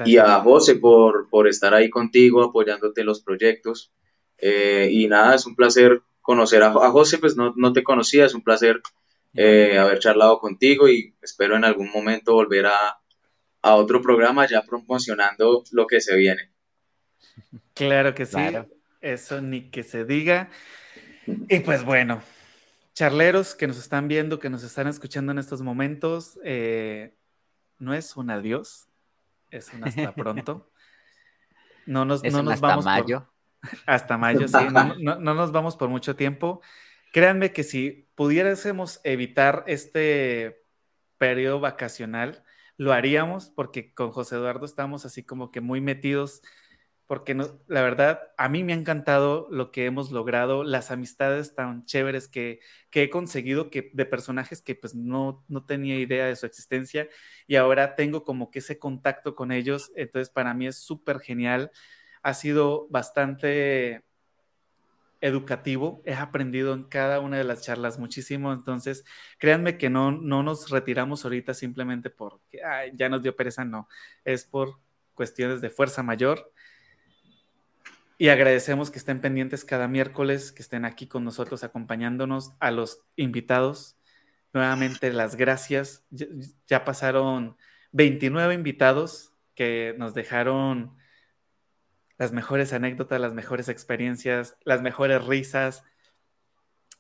C: Y a José por, por estar ahí contigo, apoyándote en los proyectos. Eh, y nada, es un placer conocer a, a José, pues no, no, te conocía, es un placer eh, haber charlado contigo y espero en algún momento volver a, a, otro programa ya promocionando lo que se viene.
A: Claro que sí, eso ni que se diga. Y pues bueno, charleros que nos están viendo, que nos están escuchando en estos momentos, eh, no es un adiós, es un hasta pronto. No nos, no nos
B: hasta
A: vamos
B: mayo.
A: hasta mayo, sí. No, no, nos vamos por mucho tiempo. Créanme que si pudiésemos evitar este periodo vacacional, lo haríamos porque con José Eduardo estamos así como que muy metidos porque no, la verdad, a mí me ha encantado lo que hemos logrado, las amistades tan chéveres que, he conseguido que, de personajes que pues no, no tenía idea de su existencia y ahora tengo como que ese contacto con ellos, entonces para mí es súper genial, ha sido bastante educativo, he aprendido en cada una de las charlas muchísimo, entonces créanme que no, no nos retiramos ahorita simplemente porque ya nos dio pereza, no, es por cuestiones de fuerza mayor y agradecemos que estén pendientes cada miércoles, que estén aquí con nosotros acompañándonos a los invitados. Nuevamente las gracias. Ya pasaron 29 invitados que nos dejaron las mejores anécdotas, las mejores experiencias, las mejores risas,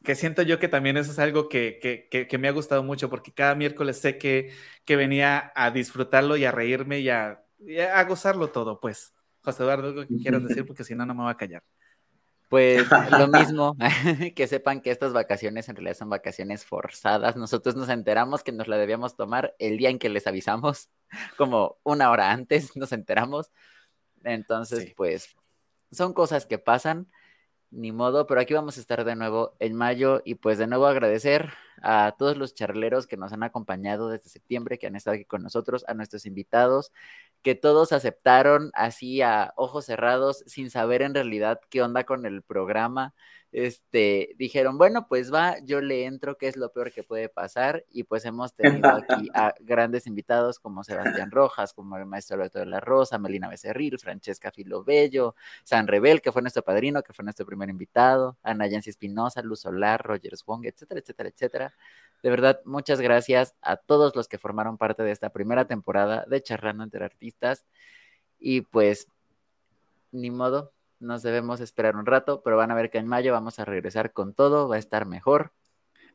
A: que siento yo que también eso es algo que, me ha gustado mucho porque cada miércoles sé que, venía a disfrutarlo y a reírme y a, y a gozarlo todo, pues. José Eduardo, algo que quieras decir, porque si no, no me va a callar.
B: Pues lo mismo, que sepan que estas vacaciones en realidad son vacaciones forzadas. Nosotros nos enteramos que nos la debíamos tomar el día en que les avisamos, como una hora antes nos enteramos. Entonces, pues son cosas que pasan, ni modo, pero aquí vamos a estar de nuevo en mayo y pues de nuevo agradecer a todos los charleros que nos han acompañado desde septiembre, que han estado aquí con nosotros, a nuestros invitados, que todos aceptaron así a ojos cerrados, sin saber en realidad qué onda con el programa. Este, dijeron, bueno, pues va, yo le entro, que es lo peor que puede pasar, y pues hemos tenido aquí a grandes invitados como Sebastián Rojas, como el maestro Alberto de la Rosa, Melina Becerril, Francesca Filobello, San Rebel, que fue nuestro padrino, que fue nuestro primer invitado, Ana Yancy Espinosa, Luz Solar, Rogers Wong, etcétera, etcétera, etcétera. De verdad, muchas gracias a todos los que formaron parte de esta primera temporada de Charlando entre Artistas. Y pues, ni modo, nos debemos esperar un rato, pero van a ver que en mayo vamos a regresar con todo, va a estar mejor.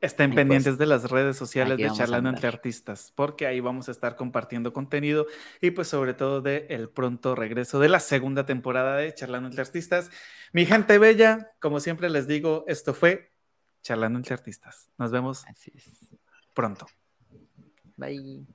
A: Estén pues, pendientes de las redes sociales de Charlando entre Artistas, porque ahí vamos a estar compartiendo contenido y pues sobre todo de el pronto regreso de la segunda temporada de Charlando entre Artistas. Mi gente bella, como siempre les digo, esto fue charlando entre artistas. Nos vemos pronto.
B: Bye.